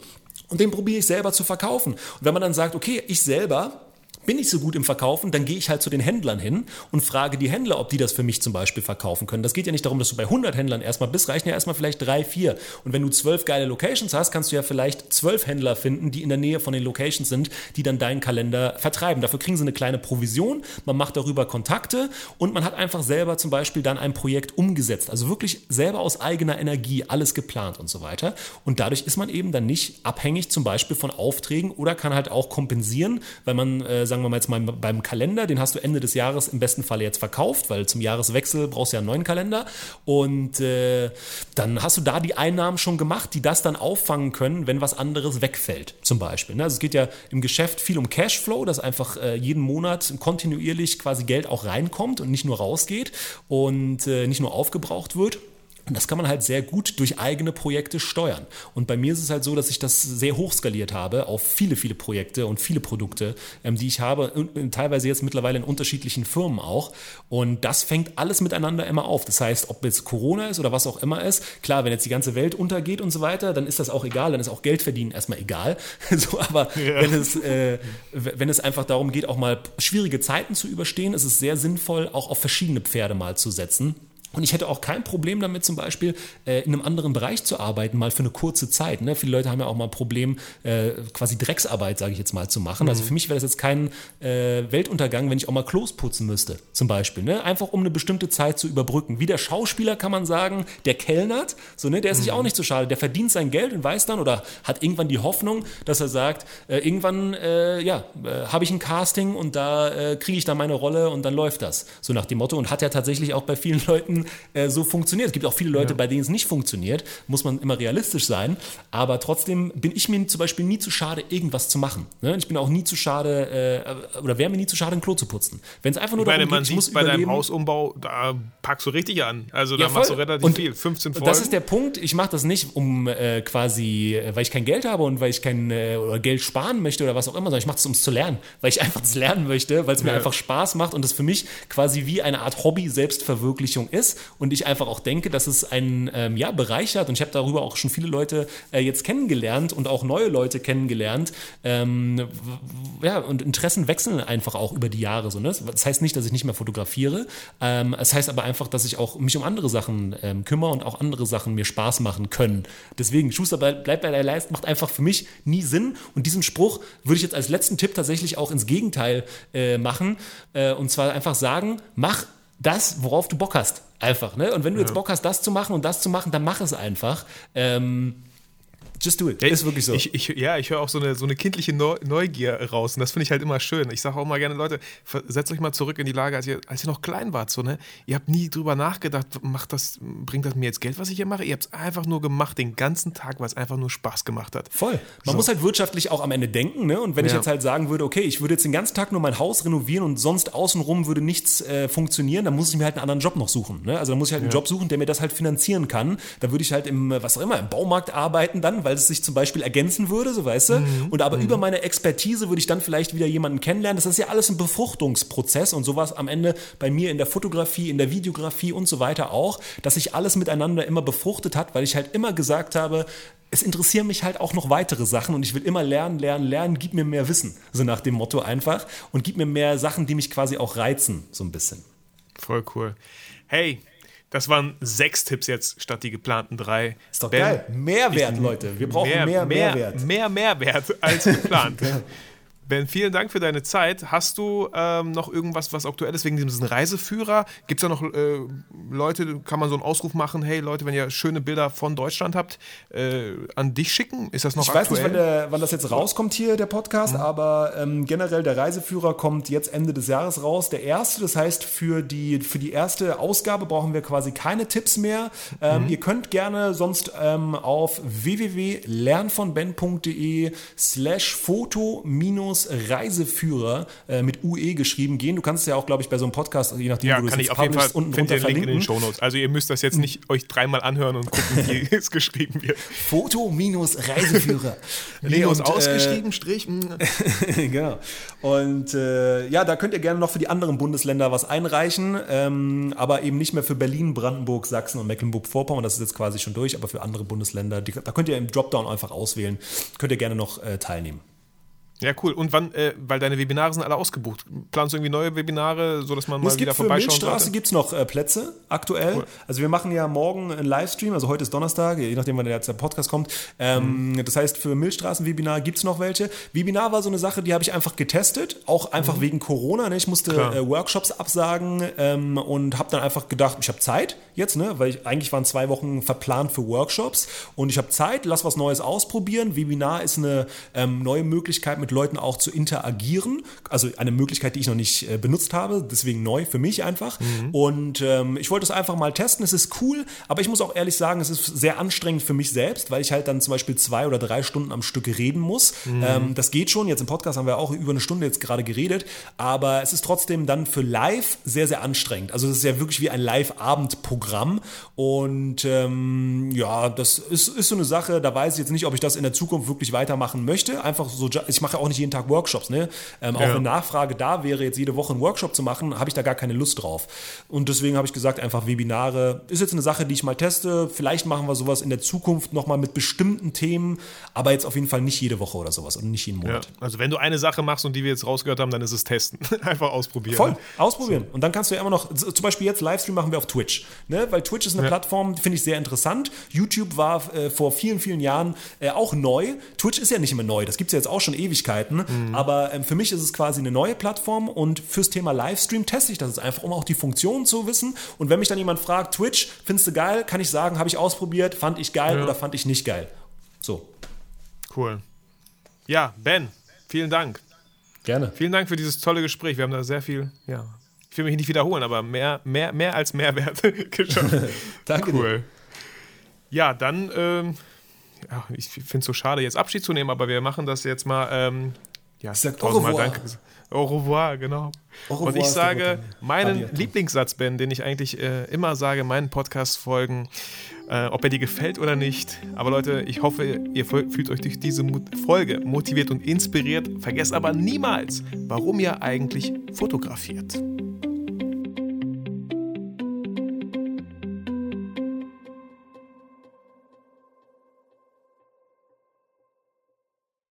Speaker 3: Und den probiere ich selber zu verkaufen. Und wenn man dann sagt, okay, ich selber bin ich so gut im Verkaufen, dann gehe ich halt zu den Händlern hin und frage die Händler, ob die das für mich zum Beispiel verkaufen können. Das geht ja nicht darum, dass du bei 100 Händlern erstmal bist, reichen ja erstmal vielleicht drei, vier. Und wenn du zwölf geile Locations hast, kannst du ja vielleicht zwölf Händler finden, die in der Nähe von den Locations sind, die dann deinen Kalender vertreiben. Dafür kriegen sie eine kleine Provision, man macht darüber Kontakte und man hat einfach selber zum Beispiel dann ein Projekt umgesetzt. Also wirklich selber aus eigener Energie alles geplant und so weiter. Und dadurch ist man eben dann nicht abhängig zum Beispiel von Aufträgen oder kann halt auch kompensieren, weil man, äh, sagen wir mal jetzt mal beim Kalender, den hast du Ende des Jahres im besten Fall jetzt verkauft, weil zum Jahreswechsel brauchst du ja einen neuen Kalender. Und äh, dann hast du da die Einnahmen schon gemacht, die das dann auffangen können, wenn was anderes wegfällt, zum Beispiel. Ne? Also es geht ja im Geschäft viel um Cashflow, dass einfach äh, jeden Monat kontinuierlich quasi Geld auch reinkommt und nicht nur rausgeht und äh, nicht nur aufgebraucht wird. Und das kann man halt sehr gut durch eigene Projekte steuern. Und bei mir ist es halt so, dass ich das sehr hoch skaliert habe auf viele, viele Projekte und viele Produkte, ähm, die ich habe, und teilweise jetzt mittlerweile in unterschiedlichen Firmen auch. Und das fängt alles miteinander immer auf. Das heißt, ob jetzt Corona ist oder was auch immer ist, klar, wenn jetzt die ganze Welt untergeht und so weiter, dann ist das auch egal, dann ist auch Geld verdienen erstmal egal. so, aber ja. wenn, es, äh, wenn es einfach darum geht, auch mal schwierige Zeiten zu überstehen, ist es sehr sinnvoll, auch auf verschiedene Pferde mal zu setzen. Und ich hätte auch kein Problem damit, zum Beispiel äh, in einem anderen Bereich zu arbeiten, mal für eine kurze Zeit. Ne? Viele Leute haben ja auch mal ein Problem, äh, quasi Drecksarbeit, sage ich jetzt mal, zu machen. Also mhm. Also für mich wäre das jetzt kein äh, Weltuntergang, wenn ich auch mal Klos putzen müsste, zum Beispiel. Ne? Einfach um eine bestimmte Zeit zu überbrücken. Wie der Schauspieler kann man sagen, der kellnert, so, ne? der ist mhm. sich auch nicht so schade. Der verdient sein Geld und weiß dann oder hat irgendwann die Hoffnung, dass er sagt, äh, irgendwann äh, ja, äh, habe ich ein Casting und da kriege ich dann meine Rolle und dann läuft das. So nach dem Motto. Und hat ja tatsächlich auch bei vielen Leuten äh, so funktioniert. Es gibt auch viele Leute, ja. bei denen es nicht funktioniert, muss man immer realistisch sein. Aber trotzdem bin ich mir zum Beispiel nie zu schade, irgendwas zu machen. Ne? Ich bin auch nie zu schade, äh, oder wäre mir nie zu schade, ein Klo zu putzen. Wenn es einfach nur
Speaker 2: ich meine, darum man geht, ich muss bei deinem Hausumbau, da packst du richtig an. Also da ja, machst du relativ
Speaker 3: und,
Speaker 2: viel. 15
Speaker 3: Folgen. Das ist der Punkt. Ich mache das nicht, um äh, quasi, äh, weil ich kein Geld habe und weil ich kein äh, oder Geld sparen möchte oder was auch immer, sondern ich mache das, um es zu lernen. Weil ich einfach das lernen möchte, weil es mir ja. einfach Spaß macht und das für mich quasi wie eine Art Hobby-Selbstverwirklichung ist und ich einfach auch denke, dass es einen ähm, ja, bereichert und ich habe darüber auch schon viele Leute äh, jetzt kennengelernt und auch neue Leute kennengelernt. Ähm, ja, und Interessen wechseln einfach auch über die Jahre. So, ne? Das heißt nicht, dass ich nicht mehr fotografiere. Ähm, es heißt aber einfach, dass ich auch mich um andere Sachen ähm, kümmere und auch andere Sachen mir Spaß machen können. Deswegen, Schuster bleibt bei der Leist, macht einfach für mich nie Sinn. Und diesen Spruch würde ich jetzt als letzten Tipp tatsächlich auch ins Gegenteil äh, machen. Äh, und zwar einfach sagen, mach das, worauf du Bock hast. Einfach. Ne? Und wenn du jetzt Bock hast, das zu machen und das zu machen, dann mach es einfach. Ähm, Just do it.
Speaker 2: Ja, ist wirklich so. Ich, ich, ja, ich höre auch so eine, so eine kindliche Neugier raus und das finde ich halt immer schön. Ich sage auch mal gerne, Leute, setzt euch mal zurück in die Lage, als ihr, als ihr noch klein wart. So, ne? Ihr habt nie drüber nachgedacht, macht das, bringt das mir jetzt Geld, was ich hier mache? Ihr habt es einfach nur gemacht, den ganzen Tag, weil es einfach nur Spaß gemacht hat.
Speaker 3: Voll. Man so. muss halt wirtschaftlich auch am Ende denken. Ne? Und wenn ja. ich jetzt halt sagen würde, okay, ich würde jetzt den ganzen Tag nur mein Haus renovieren und sonst außenrum würde nichts äh, funktionieren, dann muss ich mir halt einen anderen Job noch suchen. Ne? Also dann muss ich halt einen ja. Job suchen, der mir das halt finanzieren kann. Da würde ich halt im, was auch immer, im Baumarkt arbeiten dann, weil es sich zum Beispiel ergänzen würde, so weißt du. Mhm. Und aber mhm. über meine Expertise würde ich dann vielleicht wieder jemanden kennenlernen. Das ist ja alles ein Befruchtungsprozess und sowas am Ende bei mir in der Fotografie, in der Videografie und so weiter auch, dass sich alles miteinander immer befruchtet hat, weil ich halt immer gesagt habe, es interessieren mich halt auch noch weitere Sachen und ich will immer lernen, lernen, lernen, gib mir mehr Wissen, so nach dem Motto einfach und gib mir mehr Sachen, die mich quasi auch reizen, so ein bisschen.
Speaker 2: Voll cool. Hey, das waren sechs Tipps jetzt statt die geplanten drei.
Speaker 3: Ist doch ben, geil. Mehrwert, Leute. Wir brauchen mehr, mehr Mehrwert.
Speaker 2: Mehr Mehrwert als geplant. Ben, vielen Dank für deine Zeit. Hast du ähm, noch irgendwas, was aktuell ist wegen diesem Reiseführer? Gibt es da noch äh, Leute, kann man so einen Ausruf machen, hey Leute, wenn ihr schöne Bilder von Deutschland habt, äh, an dich schicken? Ist das noch
Speaker 3: ich aktuell? Ich weiß nicht, wann, der, wann, das jetzt rauskommt hier, der Podcast, mhm. aber ähm, generell der Reiseführer kommt jetzt Ende des Jahres raus. Der erste, das heißt, für die, für die erste Ausgabe brauchen wir quasi keine Tipps mehr. Ähm, mhm. Ihr könnt gerne sonst ähm, auf www.lernvonben.de slash foto minus Reiseführer äh, mit UE geschrieben gehen. Du kannst es ja auch, glaube ich, bei so einem Podcast, je nachdem,
Speaker 2: ja, wo du es auf jeden Fall unten drunter verlinken. in den Shownotes. Also ihr müsst das jetzt nicht euch dreimal anhören und gucken, wie es geschrieben wird.
Speaker 3: Foto minus Reiseführer.
Speaker 2: nee, und, ausgeschrieben, äh, Strich. Mm.
Speaker 3: genau. Und äh, ja, da könnt ihr gerne noch für die anderen Bundesländer was einreichen, ähm, aber eben nicht mehr für Berlin, Brandenburg, Sachsen und Mecklenburg-Vorpommern. Das ist jetzt quasi schon durch, aber für andere Bundesländer, die, da könnt ihr im Dropdown einfach auswählen. Könnt ihr gerne noch äh, teilnehmen.
Speaker 2: Ja, cool. Und wann, äh, weil deine Webinare sind alle ausgebucht. Planst du irgendwie neue Webinare, sodass man mal
Speaker 3: es
Speaker 2: wieder
Speaker 3: vorbeischauen kann? Für Milchstraße gibt es noch äh, Plätze aktuell. Cool. Also wir machen ja morgen einen Livestream, also heute ist Donnerstag, je nachdem, wann der, der Podcast kommt. Ähm, mhm. Das heißt, für Milchstraßen-Webinar gibt es noch welche. Webinar war so eine Sache, die habe ich einfach getestet, auch einfach mhm. wegen Corona. Ne? Ich musste äh, Workshops absagen ähm, und habe dann einfach gedacht, ich habe Zeit jetzt, ne? weil ich, eigentlich waren zwei Wochen verplant für Workshops und ich habe Zeit, lass was Neues ausprobieren. Webinar ist eine ähm, neue Möglichkeit, mit mit Leuten auch zu interagieren. Also eine Möglichkeit, die ich noch nicht äh, benutzt habe, deswegen neu für mich einfach. Mhm. Und ähm, ich wollte es einfach mal testen. Es ist cool, aber ich muss auch ehrlich sagen, es ist sehr anstrengend für mich selbst, weil ich halt dann zum Beispiel zwei oder drei Stunden am Stück reden muss. Mhm. Ähm, das geht schon. Jetzt im Podcast haben wir auch über eine Stunde jetzt gerade geredet, aber es ist trotzdem dann für live sehr, sehr anstrengend. Also es ist ja wirklich wie ein Live-Abend-Programm und ähm, ja, das ist, ist so eine Sache, da weiß ich jetzt nicht, ob ich das in der Zukunft wirklich weitermachen möchte. Einfach so, ich mache auch nicht jeden Tag Workshops, ne? Ähm, auch ja. wenn Nachfrage da wäre, jetzt jede Woche einen Workshop zu machen, habe ich da gar keine Lust drauf. Und deswegen habe ich gesagt, einfach Webinare ist jetzt eine Sache, die ich mal teste. Vielleicht machen wir sowas in der Zukunft nochmal mit bestimmten Themen, aber jetzt auf jeden Fall nicht jede Woche oder sowas und nicht jeden Monat.
Speaker 2: Ja, also wenn du eine Sache machst und die wir jetzt rausgehört haben, dann ist es testen. Einfach ausprobieren.
Speaker 3: Voll, ausprobieren. So. Und dann kannst du ja immer noch, zum Beispiel jetzt Livestream machen wir auf Twitch, ne? weil Twitch ist eine ja. Plattform, finde ich sehr interessant. YouTube war äh, vor vielen, vielen Jahren äh, auch neu. Twitch ist ja nicht immer neu, das gibt es ja jetzt auch schon Ewigkeiten, mhm. aber ähm, für mich ist es quasi eine neue Plattform und fürs Thema Livestream teste ich das jetzt einfach, um auch die Funktionen zu wissen. Und wenn mich dann jemand fragt, Twitch, findest du geil, kann ich sagen, habe ich ausprobiert, fand ich geil ja. oder fand ich nicht geil. So.
Speaker 2: Cool. Ja, Ben, vielen Dank.
Speaker 3: Gerne.
Speaker 2: Vielen Dank für dieses tolle Gespräch. Wir haben da sehr viel, ja, ich will mich nicht wiederholen, aber mehr, mehr, mehr als Mehrwert geschafft.
Speaker 3: Danke.
Speaker 2: Cool. Dir. Ja, dann, ähm, ja, ich finde es so schade, jetzt Abschied zu nehmen, aber wir machen das jetzt mal. Ähm, ja,
Speaker 3: ich sag tausendmal
Speaker 2: Danke. Au revoir, genau. Au revoir, Und ich sage meinen Lieblingssatz, Ben, den ich eigentlich äh, immer sage in meinen Podcast-Folgen, äh, ob er dir gefällt oder nicht. Aber Leute, ich hoffe, ihr fühlt euch durch diese Folge motiviert und inspiriert. Vergesst aber niemals, warum ihr eigentlich fotografiert.